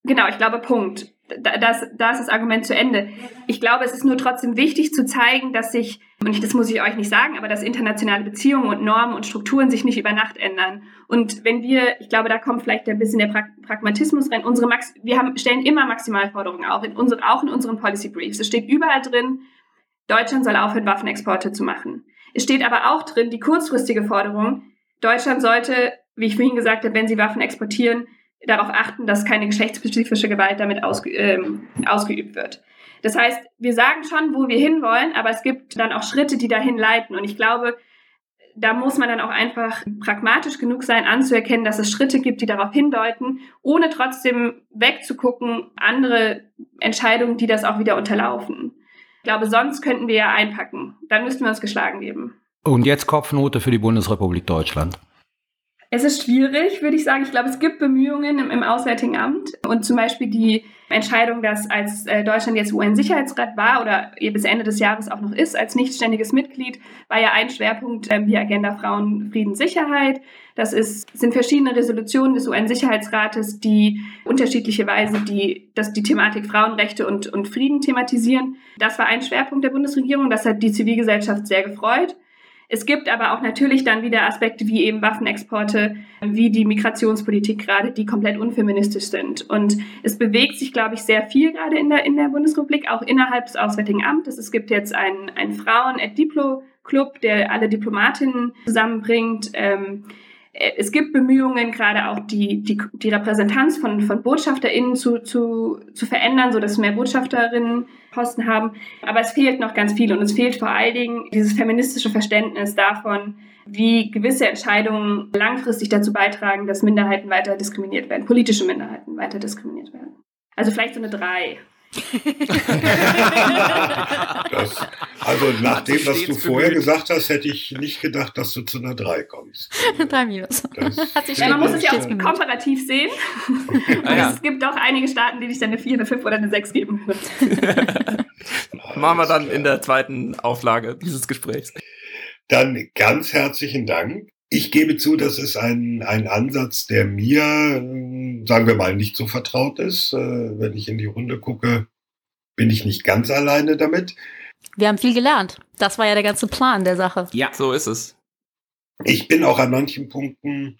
Genau, ich glaube, Punkt da, das, da ist das Argument zu Ende. Ich glaube, es ist nur trotzdem wichtig zu zeigen, dass sich, und ich, das muss ich euch nicht sagen, aber dass internationale Beziehungen und Normen und Strukturen sich nicht über Nacht ändern. Und wenn wir, ich glaube, da kommt vielleicht ein bisschen der pra Pragmatismus rein, unsere Max, wir haben, stellen immer Maximalforderungen auf, in unsere, auch in unseren Policy Briefs. Es steht überall drin, Deutschland soll aufhören, Waffenexporte zu machen. Es steht aber auch drin, die kurzfristige Forderung, Deutschland sollte, wie ich vorhin gesagt habe, wenn sie Waffen exportieren, darauf achten, dass keine geschlechtsspezifische Gewalt damit ausge, ähm, ausgeübt wird. Das heißt, wir sagen schon, wo wir hinwollen, aber es gibt dann auch Schritte, die dahin leiten. Und ich glaube, da muss man dann auch einfach pragmatisch genug sein, anzuerkennen, dass es Schritte gibt, die darauf hindeuten, ohne trotzdem wegzugucken, andere Entscheidungen, die das auch wieder unterlaufen. Ich glaube, sonst könnten wir ja einpacken. Dann müssten wir uns geschlagen geben. Und jetzt Kopfnote für die Bundesrepublik Deutschland. Es ist schwierig, würde ich sagen. Ich glaube, es gibt Bemühungen im, im Auswärtigen Amt und zum Beispiel die Entscheidung, dass als äh, Deutschland jetzt UN-Sicherheitsrat war oder bis Ende des Jahres auch noch ist, als nichtständiges Mitglied, war ja ein Schwerpunkt ähm, die Agenda Frauen, Frieden, Sicherheit. Das ist, sind verschiedene Resolutionen des UN-Sicherheitsrates, die unterschiedliche Weise die, dass die Thematik Frauenrechte und, und Frieden thematisieren. Das war ein Schwerpunkt der Bundesregierung. Das hat die Zivilgesellschaft sehr gefreut. Es gibt aber auch natürlich dann wieder Aspekte wie eben Waffenexporte, wie die Migrationspolitik gerade, die komplett unfeministisch sind. Und es bewegt sich, glaube ich, sehr viel gerade in der, in der Bundesrepublik, auch innerhalb des Auswärtigen Amtes. Es gibt jetzt einen, einen Frauen-Diplo-Club, der alle Diplomatinnen zusammenbringt. Ähm, äh, es gibt Bemühungen, gerade auch die, die, die Repräsentanz von, von BotschafterInnen zu, zu, zu verändern, sodass mehr BotschafterInnen Posten haben. Aber es fehlt noch ganz viel und es fehlt vor allen Dingen dieses feministische Verständnis davon, wie gewisse Entscheidungen langfristig dazu beitragen, dass Minderheiten weiter diskriminiert werden, politische Minderheiten weiter diskriminiert werden. Also vielleicht so eine drei das, also nach dem, was du vorher gesagt hast, hätte ich nicht gedacht, dass du zu einer 3 kommst. 3 minus. Ja, man muss es ja auch komparativ sehen. ah, ja. Es gibt doch einige Staaten, die dich dann eine 4, eine 5 oder eine 6 geben würden. Machen wir dann in der zweiten Auflage dieses Gesprächs. Dann ganz herzlichen Dank. Ich gebe zu, das ist ein, ein Ansatz, der mir, sagen wir mal, nicht so vertraut ist. Äh, wenn ich in die Runde gucke, bin ich nicht ganz alleine damit. Wir haben viel gelernt. Das war ja der ganze Plan der Sache. Ja, so ist es. Ich bin auch an manchen Punkten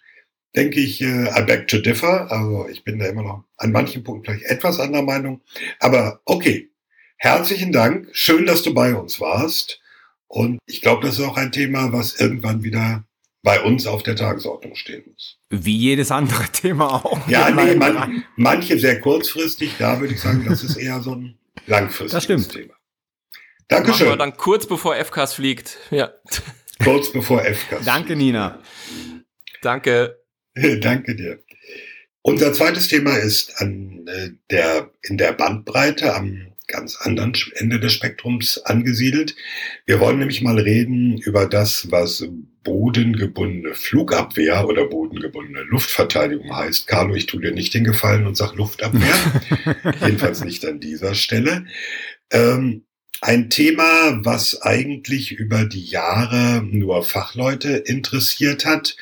denke ich, äh, I beg to differ. Also ich bin da immer noch an manchen Punkten vielleicht etwas anderer Meinung. Aber okay, herzlichen Dank. Schön, dass du bei uns warst. Und ich glaube, das ist auch ein Thema, was irgendwann wieder bei uns auf der Tagesordnung stehen muss. Wie jedes andere Thema auch. Ja, nee, man, manche sehr kurzfristig. Da würde ich sagen, das ist eher so ein langfristiges das stimmt. Thema. Dankeschön. Machen wir dann kurz bevor FCAS fliegt. Ja. Kurz bevor FCAS. Danke, Nina. Danke. Danke dir. Unser zweites Thema ist an äh, der, in der Bandbreite am ganz anderen Ende des Spektrums angesiedelt. Wir wollen nämlich mal reden über das, was bodengebundene Flugabwehr oder bodengebundene Luftverteidigung heißt. Carlo, ich tue dir nicht den Gefallen und sag Luftabwehr. Jedenfalls nicht an dieser Stelle. Ähm, ein Thema, was eigentlich über die Jahre nur Fachleute interessiert hat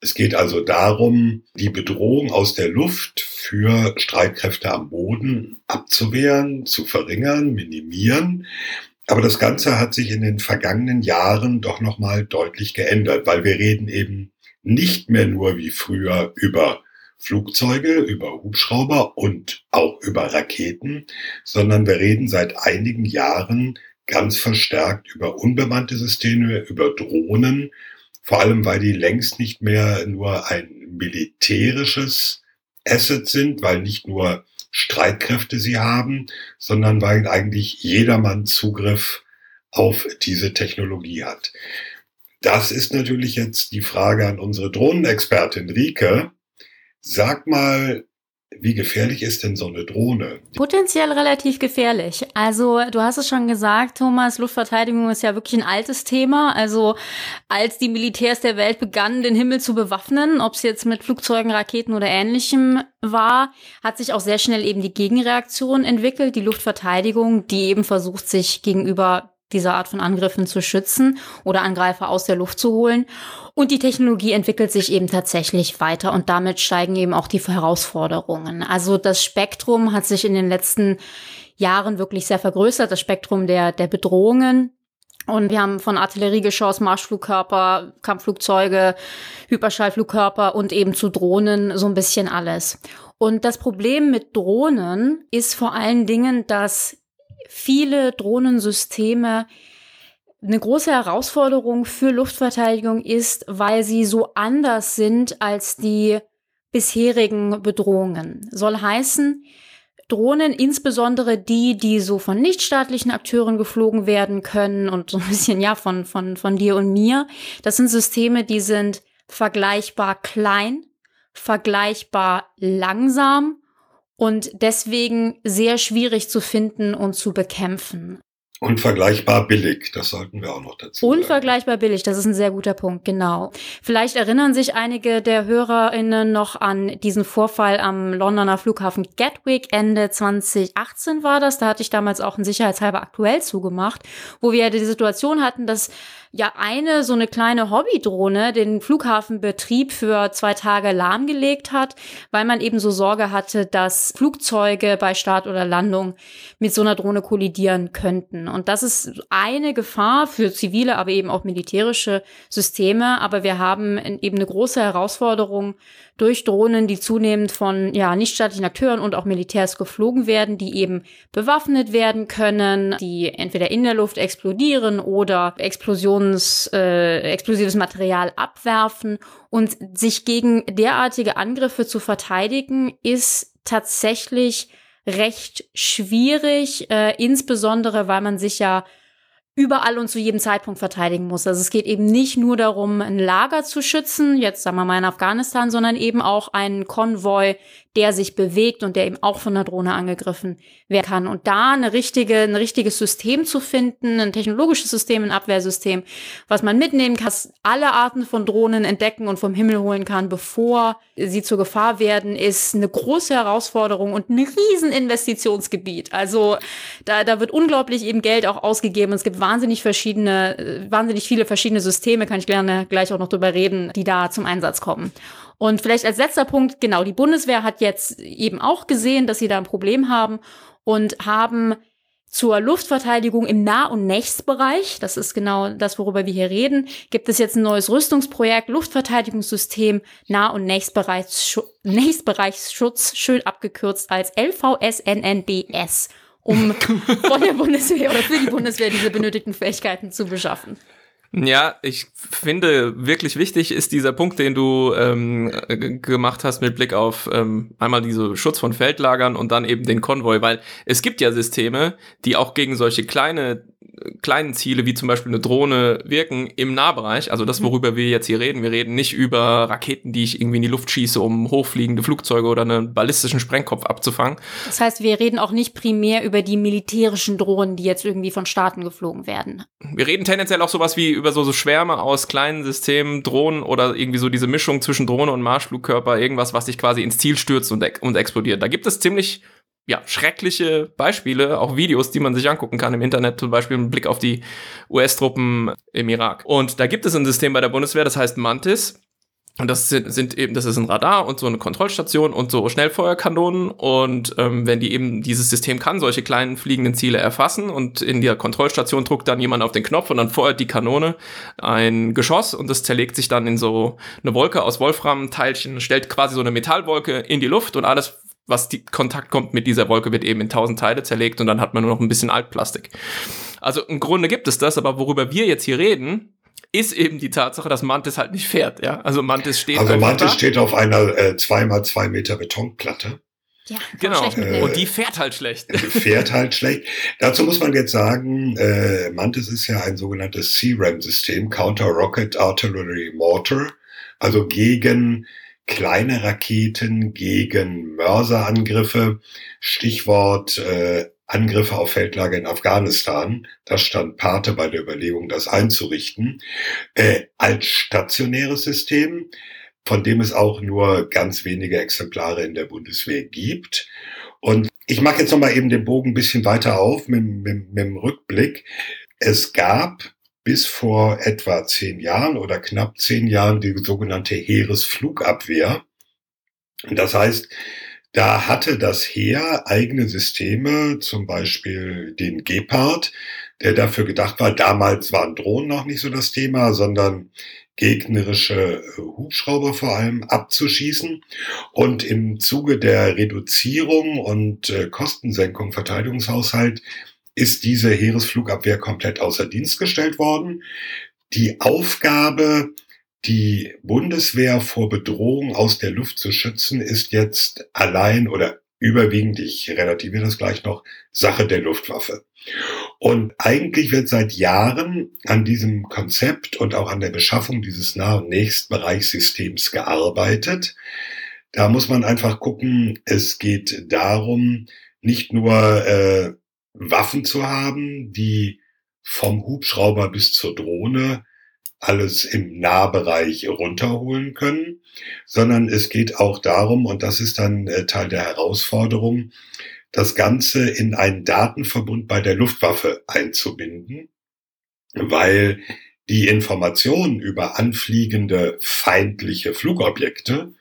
es geht also darum, die Bedrohung aus der Luft für Streitkräfte am Boden abzuwehren, zu verringern, minimieren. Aber das Ganze hat sich in den vergangenen Jahren doch nochmal deutlich geändert, weil wir reden eben nicht mehr nur wie früher über Flugzeuge, über Hubschrauber und auch über Raketen, sondern wir reden seit einigen Jahren ganz verstärkt über unbemannte Systeme, über Drohnen vor allem, weil die längst nicht mehr nur ein militärisches Asset sind, weil nicht nur Streitkräfte sie haben, sondern weil eigentlich jedermann Zugriff auf diese Technologie hat. Das ist natürlich jetzt die Frage an unsere Drohnenexpertin Rike. Sag mal, wie gefährlich ist denn so eine Drohne? Potenziell relativ gefährlich. Also du hast es schon gesagt, Thomas, Luftverteidigung ist ja wirklich ein altes Thema. Also als die Militärs der Welt begannen, den Himmel zu bewaffnen, ob es jetzt mit Flugzeugen, Raketen oder ähnlichem war, hat sich auch sehr schnell eben die Gegenreaktion entwickelt, die Luftverteidigung, die eben versucht, sich gegenüber dieser Art von Angriffen zu schützen oder Angreifer aus der Luft zu holen. Und die Technologie entwickelt sich eben tatsächlich weiter und damit steigen eben auch die Herausforderungen. Also das Spektrum hat sich in den letzten Jahren wirklich sehr vergrößert, das Spektrum der, der Bedrohungen. Und wir haben von Artilleriegeschoss, Marschflugkörper, Kampfflugzeuge, Hyperschallflugkörper und eben zu Drohnen so ein bisschen alles. Und das Problem mit Drohnen ist vor allen Dingen, dass viele Drohnensysteme eine große Herausforderung für Luftverteidigung ist, weil sie so anders sind als die bisherigen Bedrohungen. Soll heißen, Drohnen, insbesondere die, die so von nichtstaatlichen Akteuren geflogen werden können und so ein bisschen, ja, von, von, von dir und mir, das sind Systeme, die sind vergleichbar klein, vergleichbar langsam und deswegen sehr schwierig zu finden und zu bekämpfen. Unvergleichbar billig, das sollten wir auch noch dazu sagen. Unvergleichbar billig, das ist ein sehr guter Punkt, genau. Vielleicht erinnern sich einige der HörerInnen noch an diesen Vorfall am Londoner Flughafen Gatwick. Ende 2018 war das. Da hatte ich damals auch ein sicherheitshalber aktuell zugemacht, wo wir die Situation hatten, dass ja eine so eine kleine Hobbydrohne den Flughafenbetrieb für zwei Tage lahmgelegt hat, weil man eben so Sorge hatte, dass Flugzeuge bei Start oder Landung mit so einer Drohne kollidieren könnten. Und das ist eine Gefahr für zivile, aber eben auch militärische Systeme. Aber wir haben eben eine große Herausforderung durch Drohnen, die zunehmend von ja, nichtstaatlichen Akteuren und auch Militärs geflogen werden, die eben bewaffnet werden können, die entweder in der Luft explodieren oder Explosions, äh, explosives Material abwerfen. Und sich gegen derartige Angriffe zu verteidigen, ist tatsächlich recht schwierig, äh, insbesondere weil man sich ja überall und zu jedem Zeitpunkt verteidigen muss. Also es geht eben nicht nur darum, ein Lager zu schützen, jetzt sagen wir mal in Afghanistan, sondern eben auch einen Konvoi, der sich bewegt und der eben auch von der Drohne angegriffen werden kann. Und da eine richtige, ein richtiges System zu finden, ein technologisches System, ein Abwehrsystem, was man mitnehmen kann, alle Arten von Drohnen entdecken und vom Himmel holen kann, bevor sie zur Gefahr werden, ist eine große Herausforderung und ein riesen Investitionsgebiet. Also da, da wird unglaublich eben Geld auch ausgegeben. Es gibt wahnsinnig verschiedene, wahnsinnig viele verschiedene Systeme, kann ich gerne gleich auch noch drüber reden, die da zum Einsatz kommen. Und vielleicht als letzter Punkt, genau, die Bundeswehr hat jetzt eben auch gesehen, dass sie da ein Problem haben und haben zur Luftverteidigung im Nah- und Nächstbereich, das ist genau das, worüber wir hier reden, gibt es jetzt ein neues Rüstungsprojekt, Luftverteidigungssystem Nah- und Nächstbereichsschutz, Nächstbereichsschutz, schön abgekürzt als LVSNNBS, um von der Bundeswehr oder für die Bundeswehr diese benötigten Fähigkeiten zu beschaffen. Ja, ich finde wirklich wichtig ist dieser Punkt, den du ähm, gemacht hast mit Blick auf ähm, einmal diese Schutz von Feldlagern und dann eben den Konvoi, weil es gibt ja Systeme, die auch gegen solche kleine kleinen Ziele wie zum Beispiel eine Drohne wirken im Nahbereich. Also das, mhm. worüber wir jetzt hier reden. Wir reden nicht über Raketen, die ich irgendwie in die Luft schieße, um hochfliegende Flugzeuge oder einen ballistischen Sprengkopf abzufangen. Das heißt, wir reden auch nicht primär über die militärischen Drohnen, die jetzt irgendwie von Staaten geflogen werden. Wir reden tendenziell auch sowas wie über so, so Schwärme aus kleinen Systemen, Drohnen oder irgendwie so diese Mischung zwischen Drohne und Marschflugkörper, irgendwas, was sich quasi ins Ziel stürzt und, und explodiert. Da gibt es ziemlich ja, schreckliche Beispiele, auch Videos, die man sich angucken kann im Internet, zum Beispiel mit Blick auf die US-Truppen im Irak. Und da gibt es ein System bei der Bundeswehr, das heißt Mantis. Und das sind, sind eben, das ist ein Radar und so eine Kontrollstation und so Schnellfeuerkanonen. Und ähm, wenn die eben, dieses System kann solche kleinen fliegenden Ziele erfassen und in der Kontrollstation druckt dann jemand auf den Knopf und dann feuert die Kanone ein Geschoss und das zerlegt sich dann in so eine Wolke aus Wolfram-Teilchen, stellt quasi so eine Metallwolke in die Luft und alles was die Kontakt kommt mit dieser Wolke, wird eben in tausend Teile zerlegt und dann hat man nur noch ein bisschen Altplastik. Also im Grunde gibt es das, aber worüber wir jetzt hier reden, ist eben die Tatsache, dass Mantis halt nicht fährt. Ja? Also Mantis steht. Also Mantis da. steht auf einer äh, 2 mal zwei Meter Betonplatte. Ja, genau. Äh, und die fährt halt schlecht. Die fährt halt schlecht. Dazu muss man jetzt sagen, äh, Mantis ist ja ein sogenanntes CRAM-System, Counter Rocket Artillery Mortar, also gegen kleine Raketen gegen Mörserangriffe. Stichwort äh, Angriffe auf Feldlager in Afghanistan. Das stand Pate bei der Überlegung, das einzurichten. Äh, als stationäres System, von dem es auch nur ganz wenige Exemplare in der Bundeswehr gibt. Und ich mache jetzt nochmal eben den Bogen ein bisschen weiter auf mit, mit, mit dem Rückblick. Es gab bis vor etwa zehn Jahren oder knapp zehn Jahren die sogenannte Heeresflugabwehr. Das heißt, da hatte das Heer eigene Systeme, zum Beispiel den Gepard, der dafür gedacht war, damals waren Drohnen noch nicht so das Thema, sondern gegnerische äh, Hubschrauber vor allem abzuschießen. Und im Zuge der Reduzierung und äh, Kostensenkung Verteidigungshaushalt ist diese Heeresflugabwehr komplett außer Dienst gestellt worden. Die Aufgabe, die Bundeswehr vor Bedrohung aus der Luft zu schützen, ist jetzt allein oder überwiegend, ich relativiere das gleich noch, Sache der Luftwaffe. Und eigentlich wird seit Jahren an diesem Konzept und auch an der Beschaffung dieses Nah- und Nächstbereichssystems gearbeitet. Da muss man einfach gucken, es geht darum, nicht nur äh, Waffen zu haben, die vom Hubschrauber bis zur Drohne alles im Nahbereich runterholen können, sondern es geht auch darum, und das ist dann äh, Teil der Herausforderung, das Ganze in einen Datenverbund bei der Luftwaffe einzubinden, weil die Informationen über anfliegende feindliche Flugobjekte,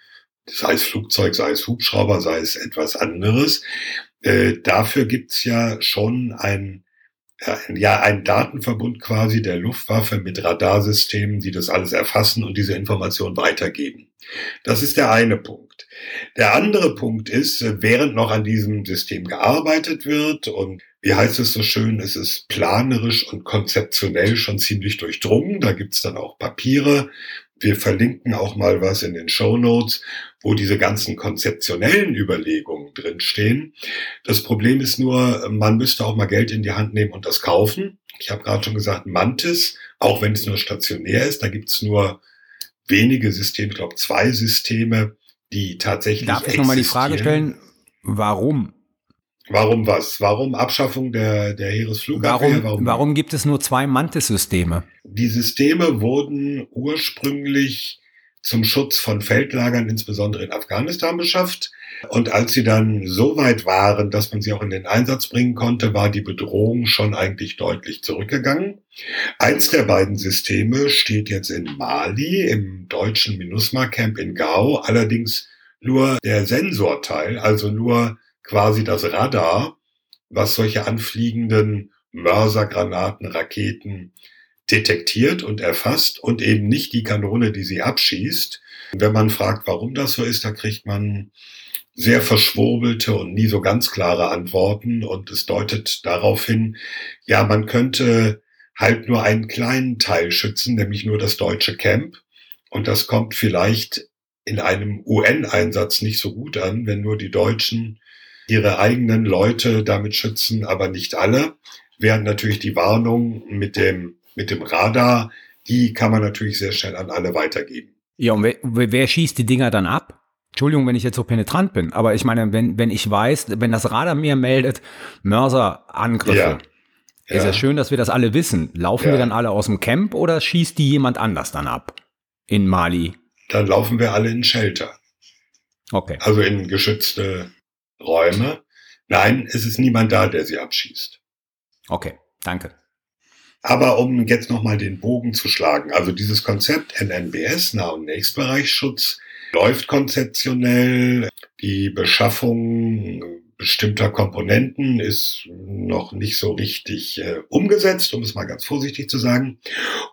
sei es Flugzeug, sei es Hubschrauber, sei es etwas anderes, äh, dafür gibt's ja schon ein, ja, ein Datenverbund quasi der Luftwaffe mit Radarsystemen, die das alles erfassen und diese Information weitergeben. Das ist der eine Punkt. Der andere Punkt ist, äh, während noch an diesem System gearbeitet wird und wie heißt es so schön, es ist planerisch und konzeptionell schon ziemlich durchdrungen. Da gibt's dann auch Papiere, wir verlinken auch mal was in den Show Notes, wo diese ganzen konzeptionellen Überlegungen drinstehen. Das Problem ist nur, man müsste auch mal Geld in die Hand nehmen und das kaufen. Ich habe gerade schon gesagt, Mantis, auch wenn es nur stationär ist, da gibt's nur wenige Systeme, ich glaube zwei Systeme, die tatsächlich. Darf ich nochmal die Frage stellen, warum? Warum was? Warum Abschaffung der, der Heeresflugabwehr? Warum, warum, warum gibt es nur zwei Mantis-Systeme? Die Systeme wurden ursprünglich zum Schutz von Feldlagern, insbesondere in Afghanistan, beschafft. Und als sie dann so weit waren, dass man sie auch in den Einsatz bringen konnte, war die Bedrohung schon eigentlich deutlich zurückgegangen. Eins der beiden Systeme steht jetzt in Mali, im deutschen MINUSMA Camp in Gao, allerdings nur der Sensorteil, also nur quasi das Radar was solche anfliegenden Mörsergranaten, Raketen detektiert und erfasst und eben nicht die Kanone, die sie abschießt. Wenn man fragt, warum das so ist, da kriegt man sehr verschwurbelte und nie so ganz klare Antworten und es deutet darauf hin, ja, man könnte halt nur einen kleinen Teil schützen, nämlich nur das deutsche Camp. Und das kommt vielleicht in einem UN-Einsatz nicht so gut an, wenn nur die Deutschen ihre eigenen Leute damit schützen, aber nicht alle. Während natürlich die Warnung mit dem, mit dem Radar, die kann man natürlich sehr schnell an alle weitergeben. Ja, und wer, wer schießt die Dinger dann ab? Entschuldigung, wenn ich jetzt so penetrant bin, aber ich meine, wenn, wenn ich weiß, wenn das Radar mir meldet, Mörserangriffe, ja. ist ja. ja schön, dass wir das alle wissen. Laufen ja. wir dann alle aus dem Camp oder schießt die jemand anders dann ab? In Mali? Dann laufen wir alle in Shelter. Okay. Also in geschützte Räume. Nein, es ist niemand da, der sie abschießt. Okay, danke. Aber um jetzt nochmal den Bogen zu schlagen, also dieses Konzept NNBS, Nah- und Nächstbereichsschutz, läuft konzeptionell. Die Beschaffung bestimmter Komponenten ist noch nicht so richtig äh, umgesetzt, um es mal ganz vorsichtig zu sagen.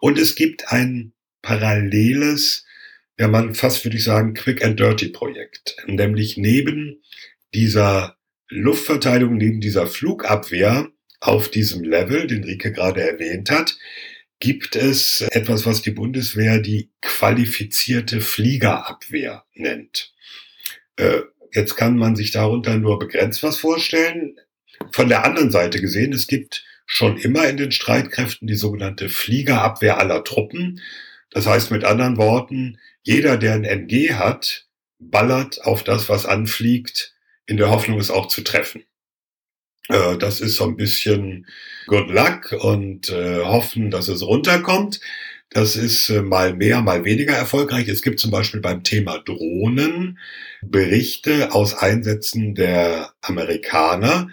Und es gibt ein paralleles, ja man fast würde ich sagen, Quick and Dirty Projekt, nämlich neben dieser Luftverteidigung, neben dieser Flugabwehr auf diesem Level, den Rike gerade erwähnt hat, gibt es etwas, was die Bundeswehr die qualifizierte Fliegerabwehr nennt. Äh, jetzt kann man sich darunter nur begrenzt was vorstellen. Von der anderen Seite gesehen, es gibt schon immer in den Streitkräften die sogenannte Fliegerabwehr aller Truppen. Das heißt mit anderen Worten, jeder, der ein MG hat, ballert auf das, was anfliegt, in der Hoffnung, es auch zu treffen. Äh, das ist so ein bisschen Good Luck und äh, hoffen, dass es runterkommt. Das ist äh, mal mehr, mal weniger erfolgreich. Es gibt zum Beispiel beim Thema Drohnen Berichte aus Einsätzen der Amerikaner,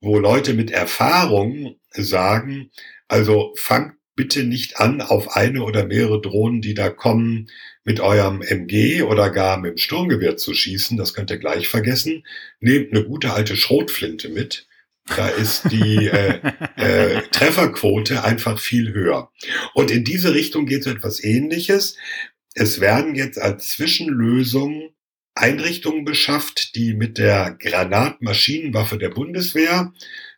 wo Leute mit Erfahrung sagen, also fangt bitte nicht an, auf eine oder mehrere Drohnen, die da kommen, mit eurem MG oder gar mit dem Sturmgewehr zu schießen. Das könnt ihr gleich vergessen. Nehmt eine gute alte Schrotflinte mit da ist die äh, äh, Trefferquote einfach viel höher. Und in diese Richtung geht so etwas Ähnliches. Es werden jetzt als Zwischenlösung Einrichtungen beschafft, die mit der Granatmaschinenwaffe der Bundeswehr,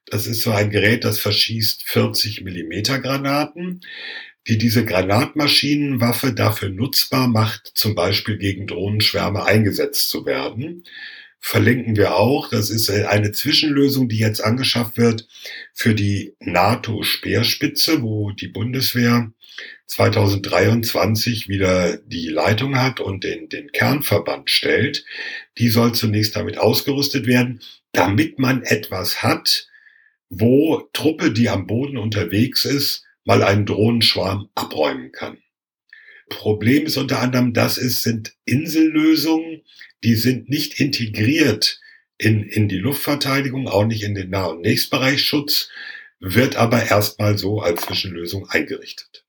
das ist so ein Gerät, das verschießt 40 Millimeter Granaten, die diese Granatmaschinenwaffe dafür nutzbar macht, zum Beispiel gegen Drohnenschwärme eingesetzt zu werden verlinken wir auch. Das ist eine Zwischenlösung, die jetzt angeschafft wird für die NATO-Speerspitze, wo die Bundeswehr 2023 wieder die Leitung hat und den, den Kernverband stellt. Die soll zunächst damit ausgerüstet werden, damit man etwas hat, wo Truppe, die am Boden unterwegs ist, mal einen Drohnenschwarm abräumen kann. Problem ist unter anderem, dass es sind Insellösungen, die sind nicht integriert in, in die Luftverteidigung, auch nicht in den Nah- und Nächstbereichsschutz, wird aber erstmal so als Zwischenlösung eingerichtet.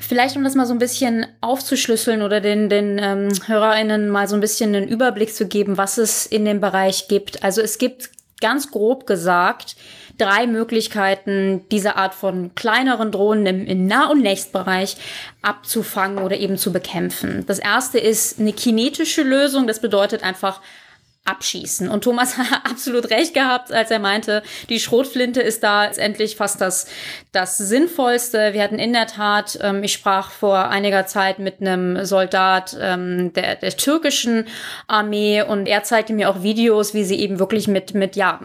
Vielleicht, um das mal so ein bisschen aufzuschlüsseln oder den, den ähm, HörerInnen mal so ein bisschen einen Überblick zu geben, was es in dem Bereich gibt. Also es gibt ganz grob gesagt drei Möglichkeiten, diese Art von kleineren Drohnen im, im Nah- und Nächstbereich abzufangen oder eben zu bekämpfen. Das erste ist eine kinetische Lösung. Das bedeutet einfach, abschießen. Und Thomas hat absolut recht gehabt, als er meinte, die Schrotflinte ist da letztendlich fast das, das Sinnvollste. Wir hatten in der Tat, ähm, ich sprach vor einiger Zeit mit einem Soldat ähm, der, der türkischen Armee und er zeigte mir auch Videos, wie sie eben wirklich mit, mit ja,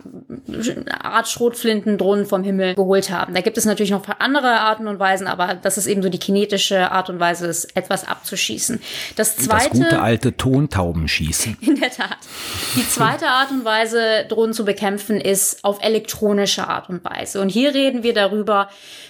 Art Schrotflinten Drohnen vom Himmel geholt haben. Da gibt es natürlich noch andere Arten und Weisen, aber das ist eben so die kinetische Art und Weise, ist, etwas abzuschießen. Das zweite. Das gute alte Tontaubenschießen. In der Tat. Die zweite Art und Weise, Drohnen zu bekämpfen, ist auf elektronische Art und Weise. Und hier reden wir darüber,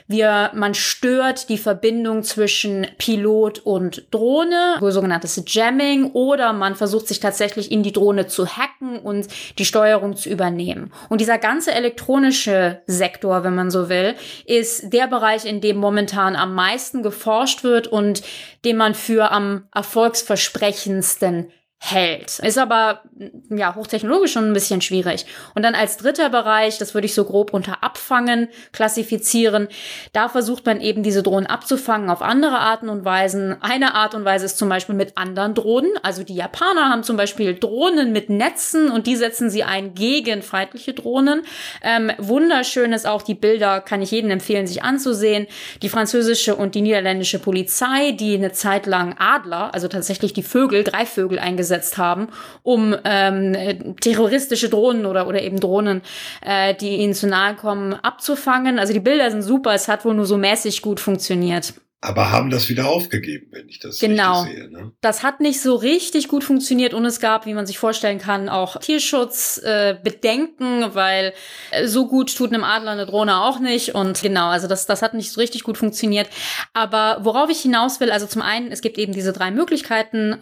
wie man stört die Verbindung zwischen Pilot und Drohne, sogenanntes Jamming, oder man versucht sich tatsächlich in die Drohne zu hacken und die Steuerung zu übernehmen. Und dieser ganze elektronische Sektor, wenn man so will, ist der Bereich, in dem momentan am meisten geforscht wird und den man für am erfolgsversprechendsten hält. Ist aber ja hochtechnologisch schon ein bisschen schwierig. Und dann als dritter Bereich, das würde ich so grob unter Abfangen klassifizieren, da versucht man eben diese Drohnen abzufangen auf andere Arten und Weisen. Eine Art und Weise ist zum Beispiel mit anderen Drohnen. Also die Japaner haben zum Beispiel Drohnen mit Netzen und die setzen sie ein gegen feindliche Drohnen. Ähm, wunderschön ist auch die Bilder, kann ich jedem empfehlen, sich anzusehen. Die französische und die niederländische Polizei, die eine Zeit lang Adler, also tatsächlich die Vögel, drei Vögel eingesetzt eingesetzt haben, um ähm, terroristische Drohnen oder, oder eben Drohnen, äh, die ihnen zu nahe kommen, abzufangen. Also die Bilder sind super, es hat wohl nur so mäßig gut funktioniert aber haben das wieder aufgegeben, wenn ich das genau. richtig sehe. Ne? Das hat nicht so richtig gut funktioniert und es gab, wie man sich vorstellen kann, auch Tierschutzbedenken, äh, weil äh, so gut tut einem Adler eine Drohne auch nicht. Und genau, also das, das hat nicht so richtig gut funktioniert. Aber worauf ich hinaus will, also zum einen, es gibt eben diese drei Möglichkeiten.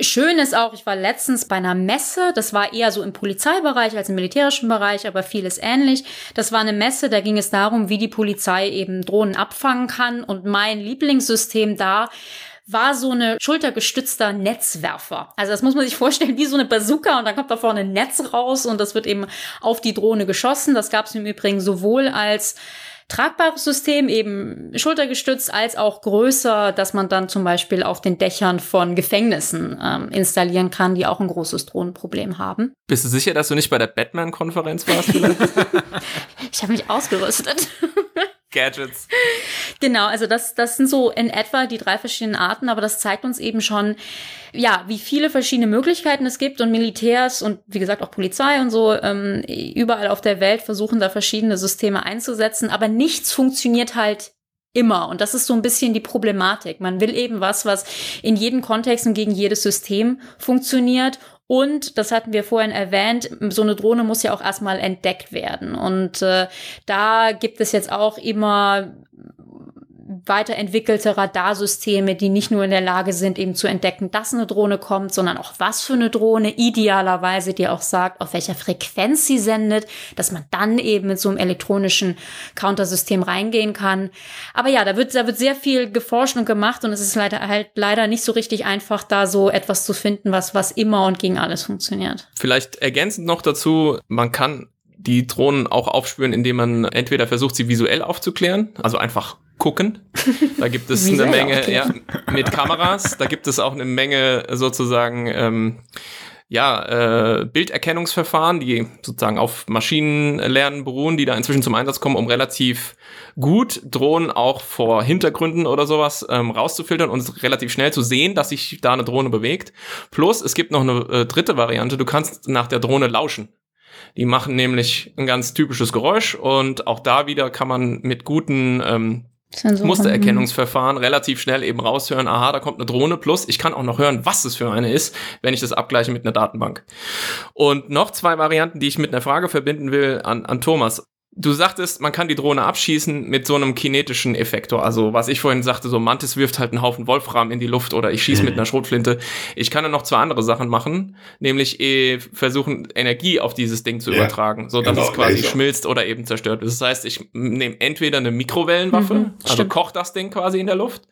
Schön ist auch, ich war letztens bei einer Messe, das war eher so im Polizeibereich als im militärischen Bereich, aber vieles ähnlich. Das war eine Messe, da ging es darum, wie die Polizei eben Drohnen abfangen kann und mein Lieb Lieblingssystem da war so eine schultergestützter Netzwerfer. Also das muss man sich vorstellen wie so eine Bazooka und dann kommt da vorne ein Netz raus und das wird eben auf die Drohne geschossen. Das gab es im Übrigen sowohl als tragbares System, eben schultergestützt, als auch größer, dass man dann zum Beispiel auf den Dächern von Gefängnissen ähm, installieren kann, die auch ein großes Drohnenproblem haben. Bist du sicher, dass du nicht bei der Batman-Konferenz warst? ich habe mich ausgerüstet. Gadgets. Genau, also das, das sind so in etwa die drei verschiedenen Arten, aber das zeigt uns eben schon, ja, wie viele verschiedene Möglichkeiten es gibt und Militärs und wie gesagt auch Polizei und so ähm, überall auf der Welt versuchen da verschiedene Systeme einzusetzen, aber nichts funktioniert halt immer. Und das ist so ein bisschen die Problematik. Man will eben was, was in jedem Kontext und gegen jedes System funktioniert und, das hatten wir vorhin erwähnt, so eine Drohne muss ja auch erstmal entdeckt werden. Und äh, da gibt es jetzt auch immer weiterentwickelte Radarsysteme, die nicht nur in der Lage sind, eben zu entdecken, dass eine Drohne kommt, sondern auch was für eine Drohne, idealerweise, die auch sagt, auf welcher Frequenz sie sendet, dass man dann eben mit so einem elektronischen Countersystem reingehen kann. Aber ja, da wird, da wird sehr viel geforscht und gemacht und es ist leider halt leider nicht so richtig einfach, da so etwas zu finden, was, was immer und gegen alles funktioniert. Vielleicht ergänzend noch dazu, man kann die Drohnen auch aufspüren, indem man entweder versucht, sie visuell aufzuklären, also einfach gucken. Da gibt es eine Menge, ja, mit Kameras, da gibt es auch eine Menge sozusagen, ähm, ja, äh, Bilderkennungsverfahren, die sozusagen auf Maschinenlernen beruhen, die da inzwischen zum Einsatz kommen, um relativ gut Drohnen auch vor Hintergründen oder sowas ähm, rauszufiltern und relativ schnell zu sehen, dass sich da eine Drohne bewegt. Plus, es gibt noch eine äh, dritte Variante, du kannst nach der Drohne lauschen. Die machen nämlich ein ganz typisches Geräusch und auch da wieder kann man mit guten ähm, Mustererkennungsverfahren relativ schnell eben raushören, aha, da kommt eine Drohne, plus ich kann auch noch hören, was es für eine ist, wenn ich das abgleiche mit einer Datenbank. Und noch zwei Varianten, die ich mit einer Frage verbinden will an, an Thomas. Du sagtest, man kann die Drohne abschießen mit so einem kinetischen Effektor. Also, was ich vorhin sagte, so Mantis wirft halt einen Haufen Wolfram in die Luft oder ich schieße mit einer Schrotflinte. Ich kann dann noch zwei andere Sachen machen, nämlich eh versuchen, Energie auf dieses Ding zu ja, übertragen, so dass genau, es quasi Laser. schmilzt oder eben zerstört wird. Das heißt, ich nehme entweder eine Mikrowellenwaffe, mhm, also koche das Ding quasi in der Luft,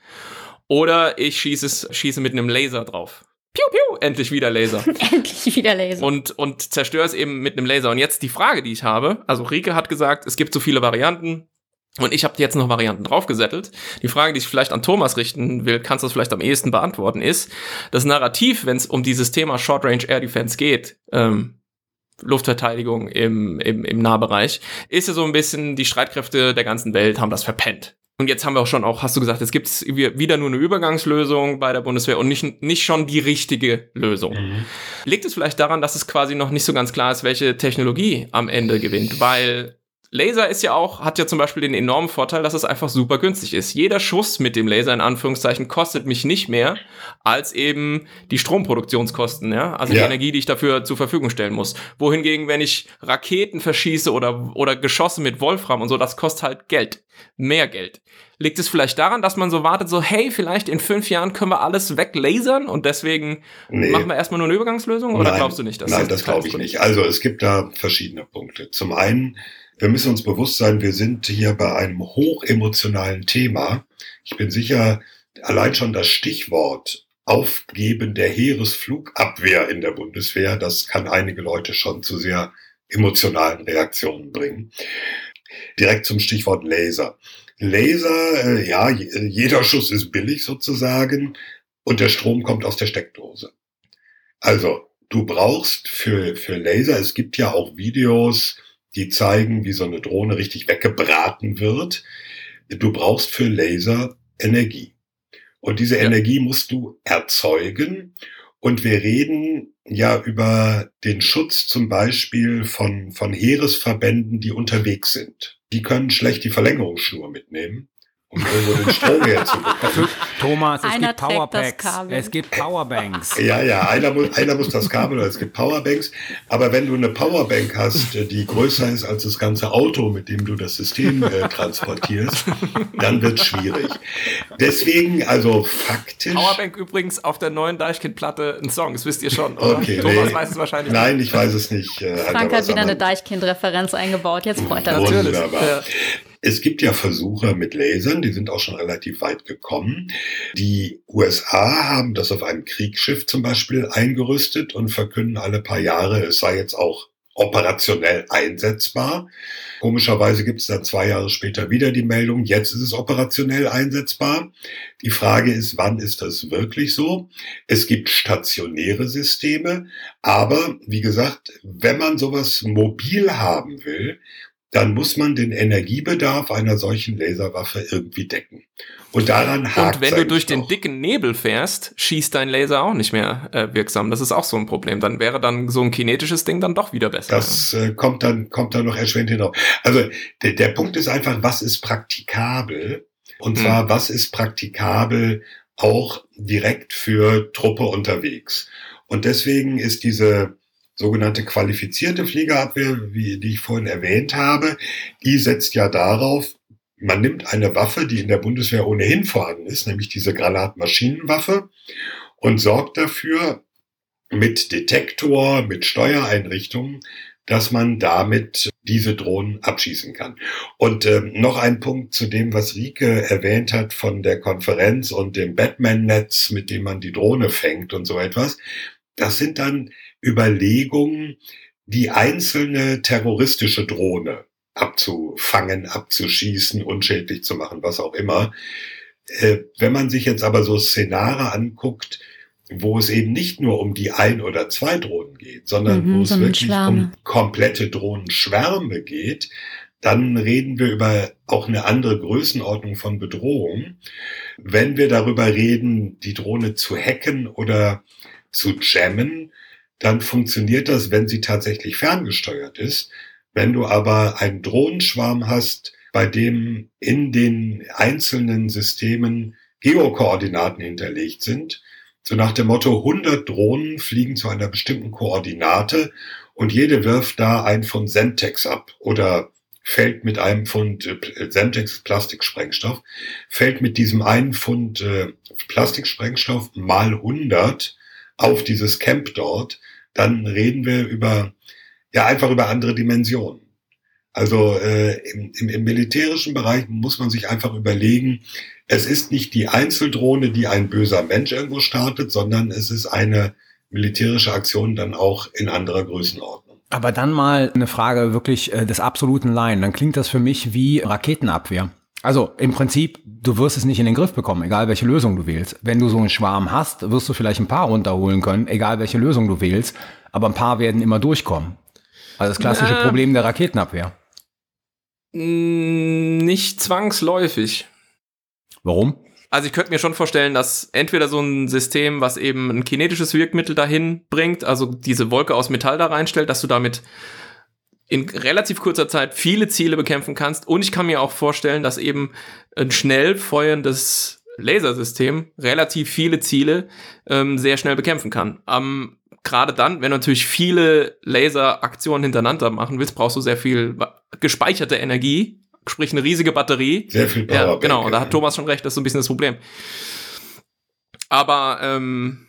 oder ich schieße es, schieße mit einem Laser drauf. Piu, piu, endlich wieder Laser. endlich wieder Laser. Und, und zerstöre es eben mit einem Laser. Und jetzt die Frage, die ich habe, also Rike hat gesagt, es gibt so viele Varianten. Und ich habe jetzt noch Varianten draufgesettelt. Die Frage, die ich vielleicht an Thomas richten will, kannst du das vielleicht am ehesten beantworten, ist, das Narrativ, wenn es um dieses Thema Short Range Air Defense geht, ähm, Luftverteidigung im, im, im Nahbereich, ist ja so ein bisschen, die Streitkräfte der ganzen Welt haben das verpennt. Und jetzt haben wir auch schon auch, hast du gesagt, es gibt wieder nur eine Übergangslösung bei der Bundeswehr und nicht, nicht schon die richtige Lösung. Mhm. Liegt es vielleicht daran, dass es quasi noch nicht so ganz klar ist, welche Technologie am Ende gewinnt? Weil Laser ist ja auch, hat ja zum Beispiel den enormen Vorteil, dass es einfach super günstig ist. Jeder Schuss mit dem Laser in Anführungszeichen kostet mich nicht mehr als eben die Stromproduktionskosten, ja. Also ja. die Energie, die ich dafür zur Verfügung stellen muss. Wohingegen, wenn ich Raketen verschieße oder, oder Geschosse mit Wolfram und so, das kostet halt Geld. Mehr Geld. Liegt es vielleicht daran, dass man so wartet, so, hey, vielleicht in fünf Jahren können wir alles weglasern und deswegen nee. machen wir erstmal nur eine Übergangslösung? Oder nein, glaubst du nicht? Dass nein, das, das glaube ich nicht. Also es gibt da verschiedene Punkte. Zum einen, wir müssen uns bewusst sein, wir sind hier bei einem hochemotionalen Thema. Ich bin sicher, allein schon das Stichwort Aufgeben der Heeresflugabwehr in der Bundeswehr. Das kann einige Leute schon zu sehr emotionalen Reaktionen bringen. Direkt zum Stichwort Laser. Laser, äh, ja, jeder Schuss ist billig sozusagen und der Strom kommt aus der Steckdose. Also, du brauchst für, für Laser, es gibt ja auch Videos, die zeigen, wie so eine Drohne richtig weggebraten wird. Du brauchst für Laser Energie. Und diese ja. Energie musst du erzeugen. Und wir reden ja über den Schutz zum Beispiel von, von Heeresverbänden, die unterwegs sind. Die können schlecht die Verlängerungsschnur mitnehmen um irgendwo den Strom herzubekommen. Thomas, es einer gibt Powerbanks. Es gibt Powerbanks. Ja, ja, einer muss, einer muss das Kabel oder es gibt Powerbanks. Aber wenn du eine Powerbank hast, die größer ist als das ganze Auto, mit dem du das System äh, transportierst, dann wird es schwierig. Deswegen, also faktisch. Powerbank übrigens auf der neuen Deichkind-Platte ein Song, das wisst ihr schon. Oder? Okay, Thomas nee. weiß es wahrscheinlich Nein, ich weiß es nicht. Äh, Frank hat wieder eine Deichkind-Referenz eingebaut, jetzt freut er sich. Wunderbar. Ja. Es gibt ja Versuche mit Lasern, die sind auch schon relativ weit gekommen. Die USA haben das auf einem Kriegsschiff zum Beispiel eingerüstet und verkünden alle paar Jahre, es sei jetzt auch operationell einsetzbar. Komischerweise gibt es dann zwei Jahre später wieder die Meldung, jetzt ist es operationell einsetzbar. Die Frage ist, wann ist das wirklich so? Es gibt stationäre Systeme, aber wie gesagt, wenn man sowas mobil haben will, dann muss man den Energiebedarf einer solchen Laserwaffe irgendwie decken. Und daran hakt Und wenn du durch den dicken Nebel fährst, schießt dein Laser auch nicht mehr äh, wirksam. Das ist auch so ein Problem. Dann wäre dann so ein kinetisches Ding dann doch wieder besser. Das äh, kommt dann kommt dann noch erschwert hinauf. Also der, der Punkt ist einfach, was ist praktikabel? Und hm. zwar, was ist praktikabel auch direkt für Truppe unterwegs? Und deswegen ist diese sogenannte qualifizierte Fliegerabwehr, wie die ich vorhin erwähnt habe, die setzt ja darauf, man nimmt eine Waffe, die in der Bundeswehr ohnehin vorhanden ist, nämlich diese Granatmaschinenwaffe, und sorgt dafür mit Detektor, mit Steuereinrichtungen, dass man damit diese Drohnen abschießen kann. Und äh, noch ein Punkt zu dem, was Rike erwähnt hat von der Konferenz und dem Batman-Netz, mit dem man die Drohne fängt und so etwas. Das sind dann Überlegungen, die einzelne terroristische Drohne abzufangen, abzuschießen, unschädlich zu machen, was auch immer. Äh, wenn man sich jetzt aber so Szenare anguckt, wo es eben nicht nur um die ein oder zwei Drohnen geht, sondern mhm, wo es wirklich Schwärme. um komplette Drohnenschwärme geht, dann reden wir über auch eine andere Größenordnung von Bedrohung. Wenn wir darüber reden, die Drohne zu hacken oder zu jammen, dann funktioniert das, wenn sie tatsächlich ferngesteuert ist. Wenn du aber einen Drohnenschwarm hast, bei dem in den einzelnen Systemen Geokoordinaten hinterlegt sind, so nach dem Motto 100 Drohnen fliegen zu einer bestimmten Koordinate und jede wirft da ein Pfund Sentex ab oder fällt mit einem Pfund äh, Sentex Plastiksprengstoff, fällt mit diesem einen Pfund äh, Plastiksprengstoff mal 100 auf dieses Camp dort, dann reden wir über, ja, einfach über andere Dimensionen. Also äh, im, im, im militärischen Bereich muss man sich einfach überlegen, es ist nicht die Einzeldrohne, die ein böser Mensch irgendwo startet, sondern es ist eine militärische Aktion dann auch in anderer Größenordnung. Aber dann mal eine Frage wirklich äh, des absoluten Laien. Dann klingt das für mich wie Raketenabwehr. Also im Prinzip, du wirst es nicht in den Griff bekommen, egal welche Lösung du wählst. Wenn du so einen Schwarm hast, wirst du vielleicht ein paar runterholen können, egal welche Lösung du wählst, aber ein paar werden immer durchkommen. Also das klassische Na, Problem der Raketenabwehr. Nicht zwangsläufig. Warum? Also ich könnte mir schon vorstellen, dass entweder so ein System, was eben ein kinetisches Wirkmittel dahin bringt, also diese Wolke aus Metall da reinstellt, dass du damit in relativ kurzer Zeit viele Ziele bekämpfen kannst. Und ich kann mir auch vorstellen, dass eben ein schnell feuerndes Lasersystem relativ viele Ziele ähm, sehr schnell bekämpfen kann. Ähm, Gerade dann, wenn du natürlich viele Laseraktionen hintereinander machen willst, brauchst du sehr viel gespeicherte Energie, sprich eine riesige Batterie. Sehr viel Power. Ja, genau, und da hat Thomas schon recht, das ist so ein bisschen das Problem. Aber ähm,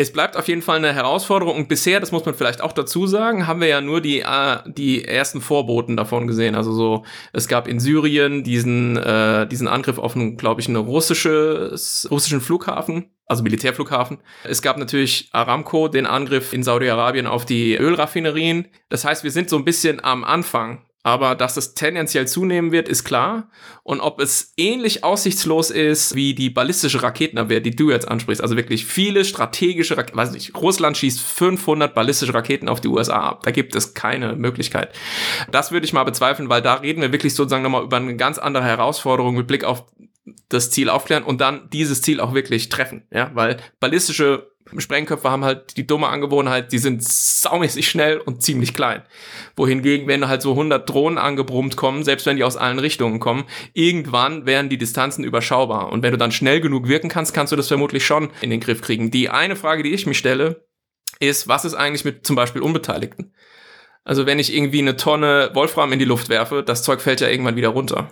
Es bleibt auf jeden Fall eine Herausforderung und bisher, das muss man vielleicht auch dazu sagen, haben wir ja nur die, äh, die ersten Vorboten davon gesehen. Also so, es gab in Syrien diesen, äh, diesen Angriff auf, glaube ich, einen russische, russischen Flughafen, also Militärflughafen. Es gab natürlich Aramco, den Angriff in Saudi-Arabien auf die Ölraffinerien. Das heißt, wir sind so ein bisschen am Anfang aber dass es tendenziell zunehmen wird, ist klar. Und ob es ähnlich aussichtslos ist wie die ballistische Raketenabwehr, die du jetzt ansprichst, also wirklich viele strategische Raketen, weiß nicht, Russland schießt 500 ballistische Raketen auf die USA ab. Da gibt es keine Möglichkeit. Das würde ich mal bezweifeln, weil da reden wir wirklich sozusagen nochmal über eine ganz andere Herausforderung mit Blick auf das Ziel aufklären und dann dieses Ziel auch wirklich treffen. Ja, weil ballistische Sprengköpfe haben halt die dumme Angewohnheit, die sind saumäßig schnell und ziemlich klein. Wohingegen, wenn halt so 100 Drohnen angebrummt kommen, selbst wenn die aus allen Richtungen kommen, irgendwann werden die Distanzen überschaubar. Und wenn du dann schnell genug wirken kannst, kannst du das vermutlich schon in den Griff kriegen. Die eine Frage, die ich mich stelle, ist, was ist eigentlich mit zum Beispiel Unbeteiligten? Also wenn ich irgendwie eine Tonne Wolfram in die Luft werfe, das Zeug fällt ja irgendwann wieder runter.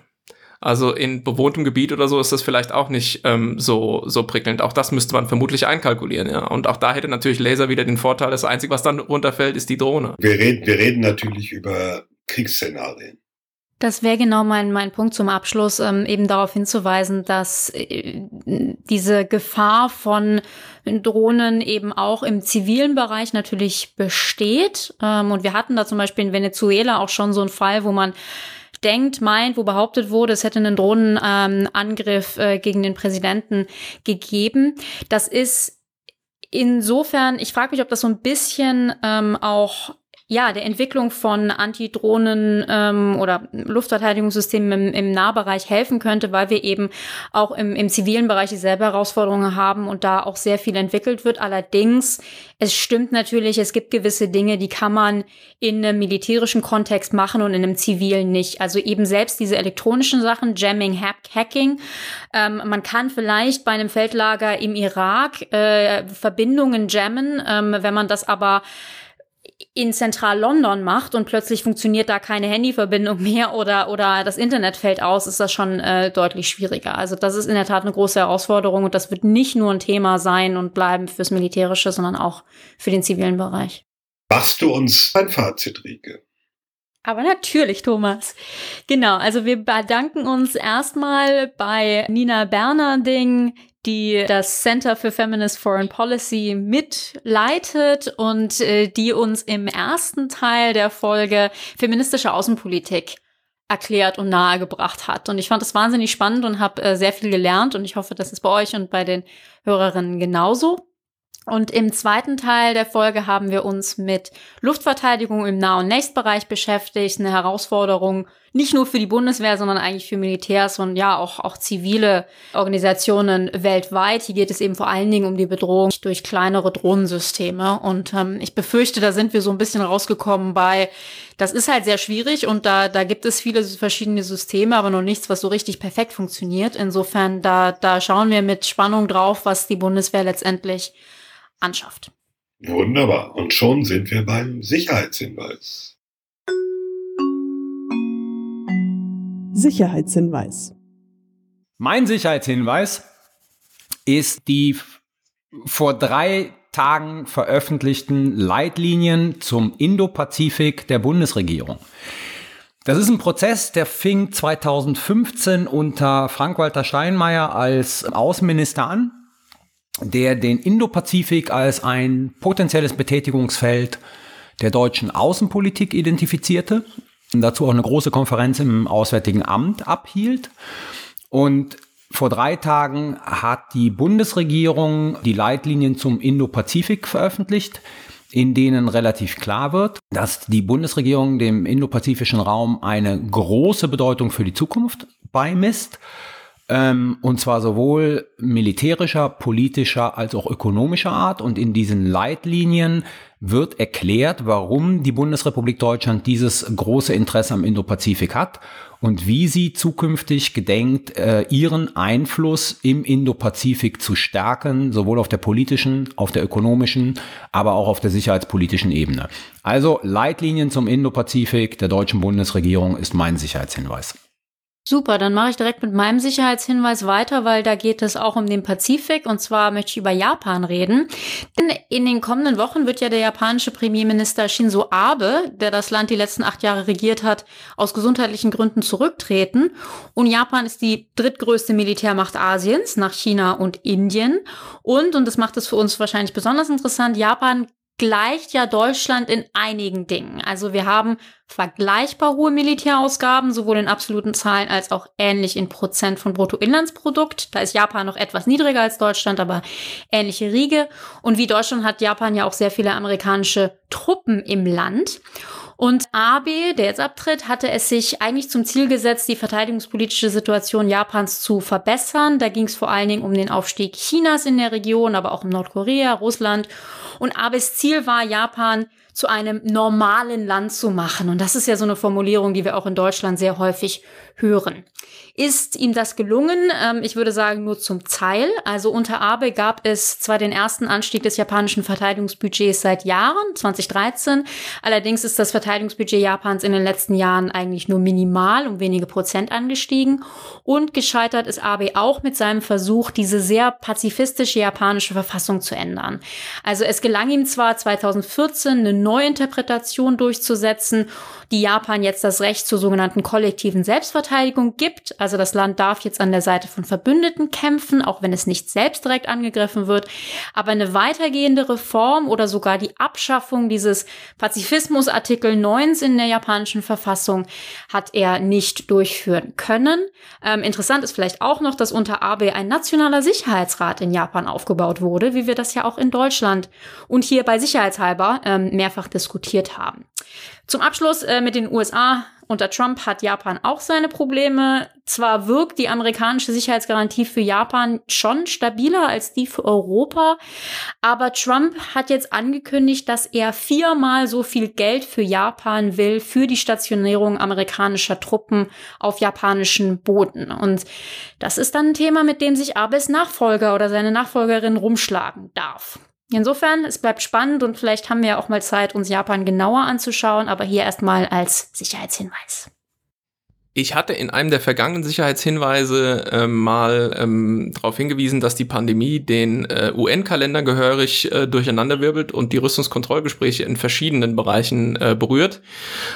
Also in bewohntem Gebiet oder so ist das vielleicht auch nicht ähm, so, so prickelnd. Auch das müsste man vermutlich einkalkulieren, ja. Und auch da hätte natürlich Laser wieder den Vorteil, das Einzige, was dann runterfällt, ist die Drohne. Wir reden, wir reden natürlich über Kriegsszenarien. Das wäre genau mein, mein Punkt zum Abschluss, ähm, eben darauf hinzuweisen, dass äh, diese Gefahr von Drohnen eben auch im zivilen Bereich natürlich besteht. Ähm, und wir hatten da zum Beispiel in Venezuela auch schon so einen Fall, wo man denkt, meint, wo behauptet wurde, es hätte einen Drohnenangriff äh, gegen den Präsidenten gegeben. Das ist insofern, ich frage mich, ob das so ein bisschen ähm, auch ja, der Entwicklung von Antidrohnen ähm, oder Luftverteidigungssystemen im, im Nahbereich helfen könnte, weil wir eben auch im, im zivilen Bereich dieselbe Herausforderungen haben und da auch sehr viel entwickelt wird. Allerdings, es stimmt natürlich, es gibt gewisse Dinge, die kann man in einem militärischen Kontext machen und in einem zivilen nicht. Also eben selbst diese elektronischen Sachen, Jamming, Hack, Hacking. Ähm, man kann vielleicht bei einem Feldlager im Irak äh, Verbindungen jammen, ähm, wenn man das aber in Zentral-London macht und plötzlich funktioniert da keine Handyverbindung mehr oder, oder das Internet fällt aus, ist das schon äh, deutlich schwieriger. Also das ist in der Tat eine große Herausforderung und das wird nicht nur ein Thema sein und bleiben fürs Militärische, sondern auch für den zivilen Bereich. Machst du uns ein Fazit, Rieke? Aber natürlich, Thomas. Genau, also wir bedanken uns erstmal bei Nina Bernarding, die das Center for Feminist Foreign Policy mitleitet und äh, die uns im ersten Teil der Folge feministische Außenpolitik erklärt und nahegebracht hat. Und ich fand das wahnsinnig spannend und habe äh, sehr viel gelernt und ich hoffe, das ist bei euch und bei den Hörerinnen genauso. Und im zweiten Teil der Folge haben wir uns mit Luftverteidigung im Nah- und Nächstbereich beschäftigt. Eine Herausforderung nicht nur für die Bundeswehr, sondern eigentlich für Militärs und ja auch, auch zivile Organisationen weltweit. Hier geht es eben vor allen Dingen um die Bedrohung durch kleinere Drohnensysteme. Und ähm, ich befürchte, da sind wir so ein bisschen rausgekommen bei, das ist halt sehr schwierig und da, da gibt es viele verschiedene Systeme, aber noch nichts, was so richtig perfekt funktioniert. Insofern, da, da schauen wir mit Spannung drauf, was die Bundeswehr letztendlich anschafft. Wunderbar. Und schon sind wir beim Sicherheitshinweis. Sicherheitshinweis. Mein Sicherheitshinweis ist die vor drei Tagen veröffentlichten Leitlinien zum Indo-Pazifik der Bundesregierung. Das ist ein Prozess, der fing 2015 unter Frank-Walter Steinmeier als Außenminister an der den Indopazifik als ein potenzielles Betätigungsfeld der deutschen Außenpolitik identifizierte und dazu auch eine große Konferenz im Auswärtigen Amt abhielt. Und vor drei Tagen hat die Bundesregierung die Leitlinien zum Indopazifik veröffentlicht, in denen relativ klar wird, dass die Bundesregierung dem indopazifischen Raum eine große Bedeutung für die Zukunft beimisst ähm, und zwar sowohl militärischer, politischer als auch ökonomischer Art. Und in diesen Leitlinien wird erklärt, warum die Bundesrepublik Deutschland dieses große Interesse am Indopazifik hat und wie sie zukünftig gedenkt, äh, ihren Einfluss im Indopazifik zu stärken, sowohl auf der politischen, auf der ökonomischen, aber auch auf der sicherheitspolitischen Ebene. Also Leitlinien zum Indopazifik der deutschen Bundesregierung ist mein Sicherheitshinweis. Super, dann mache ich direkt mit meinem Sicherheitshinweis weiter, weil da geht es auch um den Pazifik und zwar möchte ich über Japan reden. In, in den kommenden Wochen wird ja der japanische Premierminister Shinzo Abe, der das Land die letzten acht Jahre regiert hat, aus gesundheitlichen Gründen zurücktreten. Und Japan ist die drittgrößte Militärmacht Asiens nach China und Indien. Und, und das macht es für uns wahrscheinlich besonders interessant, Japan gleicht ja Deutschland in einigen Dingen. Also wir haben vergleichbar hohe Militärausgaben, sowohl in absoluten Zahlen als auch ähnlich in Prozent von Bruttoinlandsprodukt. Da ist Japan noch etwas niedriger als Deutschland, aber ähnliche Riege. Und wie Deutschland hat Japan ja auch sehr viele amerikanische Truppen im Land. Und Abe, der jetzt abtritt, hatte es sich eigentlich zum Ziel gesetzt, die verteidigungspolitische Situation Japans zu verbessern. Da ging es vor allen Dingen um den Aufstieg Chinas in der Region, aber auch um Nordkorea, Russland. Und Abes Ziel war, Japan zu einem normalen Land zu machen. Und das ist ja so eine Formulierung, die wir auch in Deutschland sehr häufig hören. Ist ihm das gelungen? Ähm, ich würde sagen, nur zum Teil. Also unter Abe gab es zwar den ersten Anstieg des japanischen Verteidigungsbudgets seit Jahren, 2013. Allerdings ist das Verteidigungsbudget Japans in den letzten Jahren eigentlich nur minimal, um wenige Prozent angestiegen. Und gescheitert ist Abe auch mit seinem Versuch, diese sehr pazifistische japanische Verfassung zu ändern. Also es gelang ihm zwar 2014 eine Neuinterpretation durchzusetzen, die Japan jetzt das Recht zur sogenannten kollektiven Selbstverteidigung gibt. Also das Land darf jetzt an der Seite von Verbündeten kämpfen, auch wenn es nicht selbst direkt angegriffen wird. Aber eine weitergehende Reform oder sogar die Abschaffung dieses Pazifismus Artikel 9 in der japanischen Verfassung hat er nicht durchführen können. Ähm, interessant ist vielleicht auch noch, dass unter Abe ein nationaler Sicherheitsrat in Japan aufgebaut wurde, wie wir das ja auch in Deutschland und hier bei Sicherheitshalber ähm, mehrfach diskutiert haben. Zum Abschluss äh, mit den USA. Unter Trump hat Japan auch seine Probleme. Zwar wirkt die amerikanische Sicherheitsgarantie für Japan schon stabiler als die für Europa, aber Trump hat jetzt angekündigt, dass er viermal so viel Geld für Japan will für die Stationierung amerikanischer Truppen auf japanischen Boden. Und das ist dann ein Thema, mit dem sich Abes Nachfolger oder seine Nachfolgerin rumschlagen darf. Insofern, es bleibt spannend und vielleicht haben wir ja auch mal Zeit, uns Japan genauer anzuschauen, aber hier erstmal als Sicherheitshinweis. Ich hatte in einem der vergangenen Sicherheitshinweise äh, mal ähm, darauf hingewiesen, dass die Pandemie den äh, UN-Kalender gehörig äh, durcheinanderwirbelt und die Rüstungskontrollgespräche in verschiedenen Bereichen äh, berührt.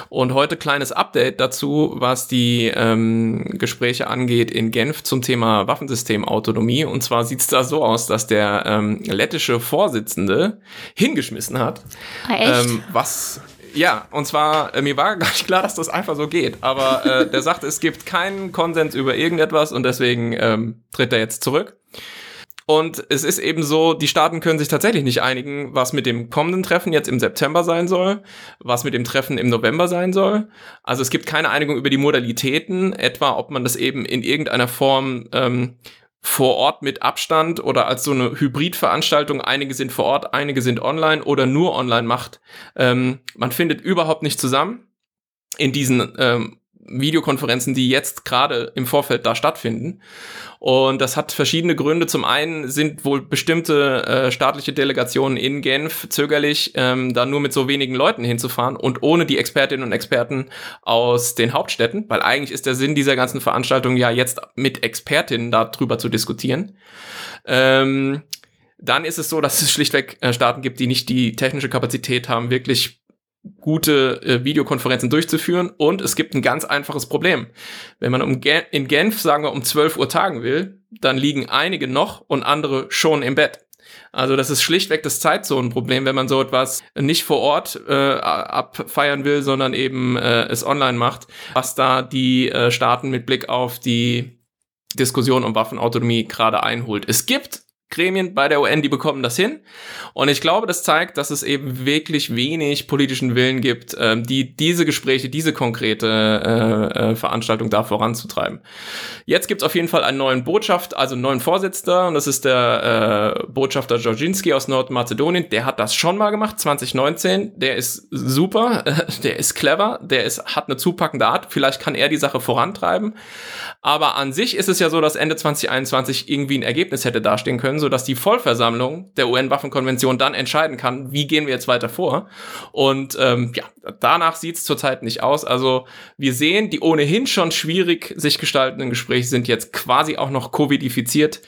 Und heute kleines Update dazu, was die ähm, Gespräche angeht in Genf zum Thema Waffensystemautonomie. Und zwar sieht es da so aus, dass der ähm, lettische Vorsitzende hingeschmissen hat, Ah, echt? ähm, was ja, und zwar, äh, mir war gar nicht klar, dass das einfach so geht, aber äh, der sagte, es gibt keinen Konsens über irgendetwas und deswegen ähm, tritt er jetzt zurück. Und es ist eben so, die Staaten können sich tatsächlich nicht einigen, was mit dem kommenden Treffen jetzt im September sein soll, was mit dem Treffen im November sein soll. Also es gibt keine Einigung über die Modalitäten, etwa ob man das eben in irgendeiner Form ähm, vor Ort mit Abstand oder als so eine Hybridveranstaltung, einige sind vor Ort, einige sind online oder nur online macht. Ähm, man findet überhaupt nicht zusammen in diesen ähm, Videokonferenzen, die jetzt gerade im Vorfeld da stattfinden. Und das hat verschiedene Gründe. Zum einen sind wohl bestimmte äh, staatliche Delegationen in Genf zögerlich, ähm, da nur mit so wenigen Leuten hinzufahren und ohne die Expertinnen und Experten aus den Hauptstädten, weil eigentlich ist der Sinn dieser ganzen Veranstaltung ja jetzt mit Expertinnen darüber zu diskutieren. Ähm, dann ist es so, dass es schlichtweg äh, Staaten gibt, die nicht die technische Kapazität haben, wirklich gute äh, Videokonferenzen durchzuführen. Und es gibt ein ganz einfaches Problem. Wenn man um Gen in Genf, sagen wir, um 12 Uhr tagen will, dann liegen einige noch und andere schon im Bett. Also das ist schlichtweg das Zeitzonenproblem, wenn man so etwas nicht vor Ort äh, abfeiern will, sondern eben äh, es online macht, was da die äh, Staaten mit Blick auf die Diskussion um Waffenautonomie gerade einholt. Es gibt Gremien bei der UN, die bekommen das hin. Und ich glaube, das zeigt, dass es eben wirklich wenig politischen Willen gibt, ähm, die diese Gespräche, diese konkrete äh, äh, Veranstaltung da voranzutreiben. Jetzt gibt's auf jeden Fall einen neuen Botschaft, also einen neuen Vorsitzender, und das ist der äh, Botschafter Djordjinski aus Nordmazedonien. Der hat das schon mal gemacht, 2019. Der ist super, der ist clever, der ist, hat eine zupackende Art. Vielleicht kann er die Sache vorantreiben. Aber an sich ist es ja so, dass Ende 2021 irgendwie ein Ergebnis hätte dastehen können sodass die Vollversammlung der UN-Waffenkonvention dann entscheiden kann, wie gehen wir jetzt weiter vor. Und ähm, ja, danach sieht es zurzeit nicht aus. Also wir sehen, die ohnehin schon schwierig sich gestaltenden Gespräche sind jetzt quasi auch noch covidifiziert.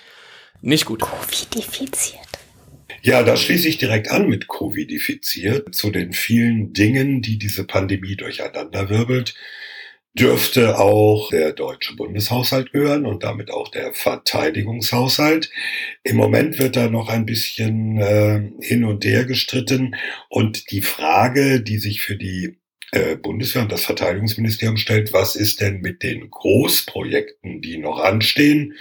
Nicht gut. Covidifiziert. Ja, da schließe ich direkt an mit Covidifiziert zu den vielen Dingen, die diese Pandemie durcheinanderwirbelt dürfte auch der deutsche Bundeshaushalt gehören und damit auch der Verteidigungshaushalt. Im Moment wird da noch ein bisschen äh, hin und her gestritten und die Frage, die sich für die äh, Bundeswehr und das Verteidigungsministerium stellt, was ist denn mit den Großprojekten, die noch anstehen?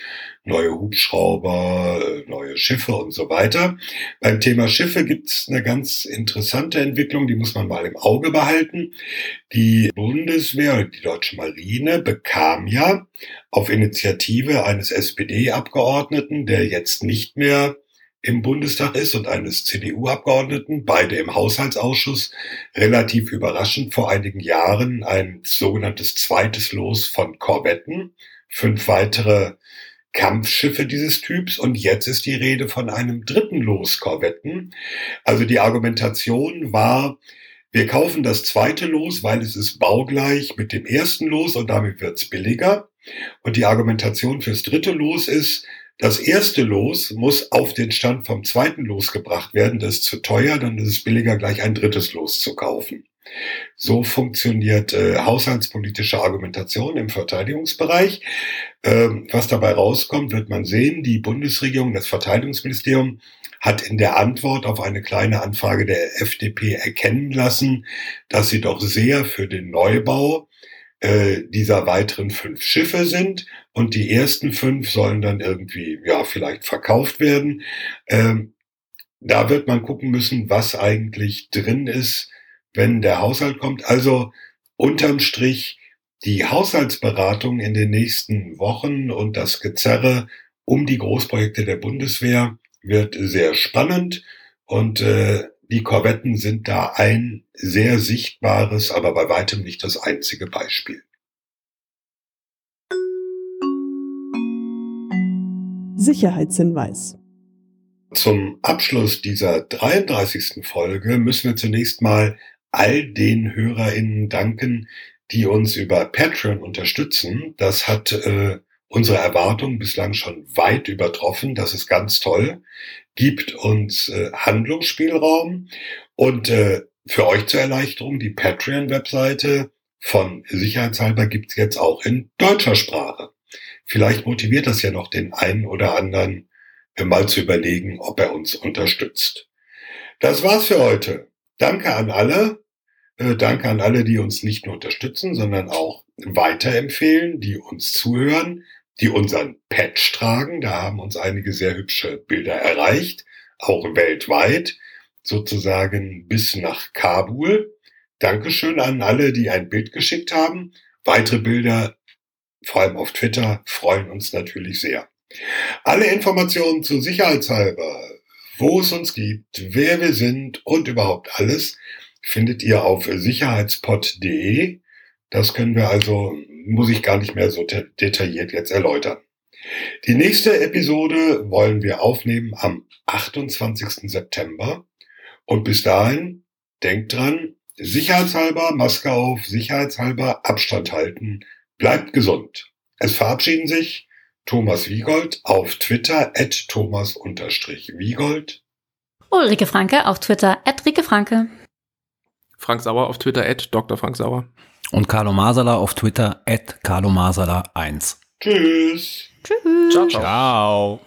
Neue Hubschrauber, äh, neue Schiffe und so weiter. Beim Thema Schiffe gibt es eine ganz interessante Entwicklung, die muss man mal im Auge behalten. Die Bundeswehr die deutsche Marine bekam ja auf Initiative eines SPD-Abgeordneten, der jetzt nicht mehr im Bundestag ist und eines CDU-Abgeordneten, beide im Haushaltsausschuss, relativ überraschend vor einigen Jahren ein sogenanntes zweites Los von Korvetten, fünf weitere Kampfschiffe dieses Typs und jetzt ist die Rede von einem dritten Los Korvetten. Also die Argumentation war, wir kaufen das zweite Los, weil es ist baugleich mit dem ersten Los und damit wird's billiger. Und die Argumentation fürs dritte Los ist, das erste Los muss auf den Stand vom zweiten Los gebracht werden. Das ist zu teuer, dann ist es billiger, gleich ein drittes Los zu kaufen. So funktioniert äh, haushaltspolitische Argumentation im Verteidigungsbereich. Ähm, was dabei rauskommt, wird man sehen. Die Bundesregierung, das Verteidigungsministerium hat in der Antwort auf eine kleine Anfrage der FDP erkennen lassen, dass sie doch sehr für den Neubau äh, dieser weiteren fünf Schiffe sind und die ersten fünf sollen dann irgendwie, ja, vielleicht verkauft werden. Ähm, da wird man gucken müssen, was eigentlich drin ist, wenn der Haushalt kommt. Also unterm Strich die Haushaltsberatung in den nächsten Wochen und das Gezerre um die Großprojekte der Bundeswehr wird sehr spannend und äh, die Korvetten sind da ein sehr sichtbares, aber bei weitem nicht das einzige Beispiel. Sicherheitshinweis. Zum Abschluss dieser 33. Folge müssen wir zunächst mal all den HörerInnen danken, die uns über Patreon unterstützen. Das hat äh, unsere Erwartungen bislang schon weit übertroffen. Das ist ganz toll gibt uns äh, Handlungsspielraum und äh, für euch zur Erleichterung, die Patreon-Webseite von Sicherheitshalber gibt's jetzt auch in deutscher Sprache. Vielleicht motiviert das ja noch den einen oder anderen, mal zu überlegen, ob er uns unterstützt. Das war's für heute. Danke an alle. Äh, danke an alle, die uns nicht nur unterstützen, sondern auch weiterempfehlen, die uns zuhören, die unseren Patch tragen. Da haben uns einige sehr hübsche Bilder erreicht, auch weltweit, sozusagen bis nach Kabul. Dankeschön an alle, die ein Bild geschickt haben. Weitere Bilder, vor allem auf Twitter, freuen uns natürlich sehr. Alle Informationen zu Sicherheitshalber, wo es uns gibt, wer wir sind und überhaupt alles, findet ihr auf sicherheitspod.de. Das können wir also muss ich gar nicht mehr so detailliert jetzt erläutern. Die nächste Episode wollen wir aufnehmen am 28. September. Und bis dahin, denkt dran, sicherheitshalber Maske auf, sicherheitshalber Abstand halten, bleibt gesund. Es verabschieden sich Thomas Wiegold auf Twitter at Thomas-Wiegold. Ulrike Franke auf Twitter at Rike Franke. Frank Sauer auf Twitter at Dr. Frank Sauer. Und Carlo Masala auf Twitter at Carlo Masala 1. Tschüss. Tschüss. Ciao, ciao. ciao.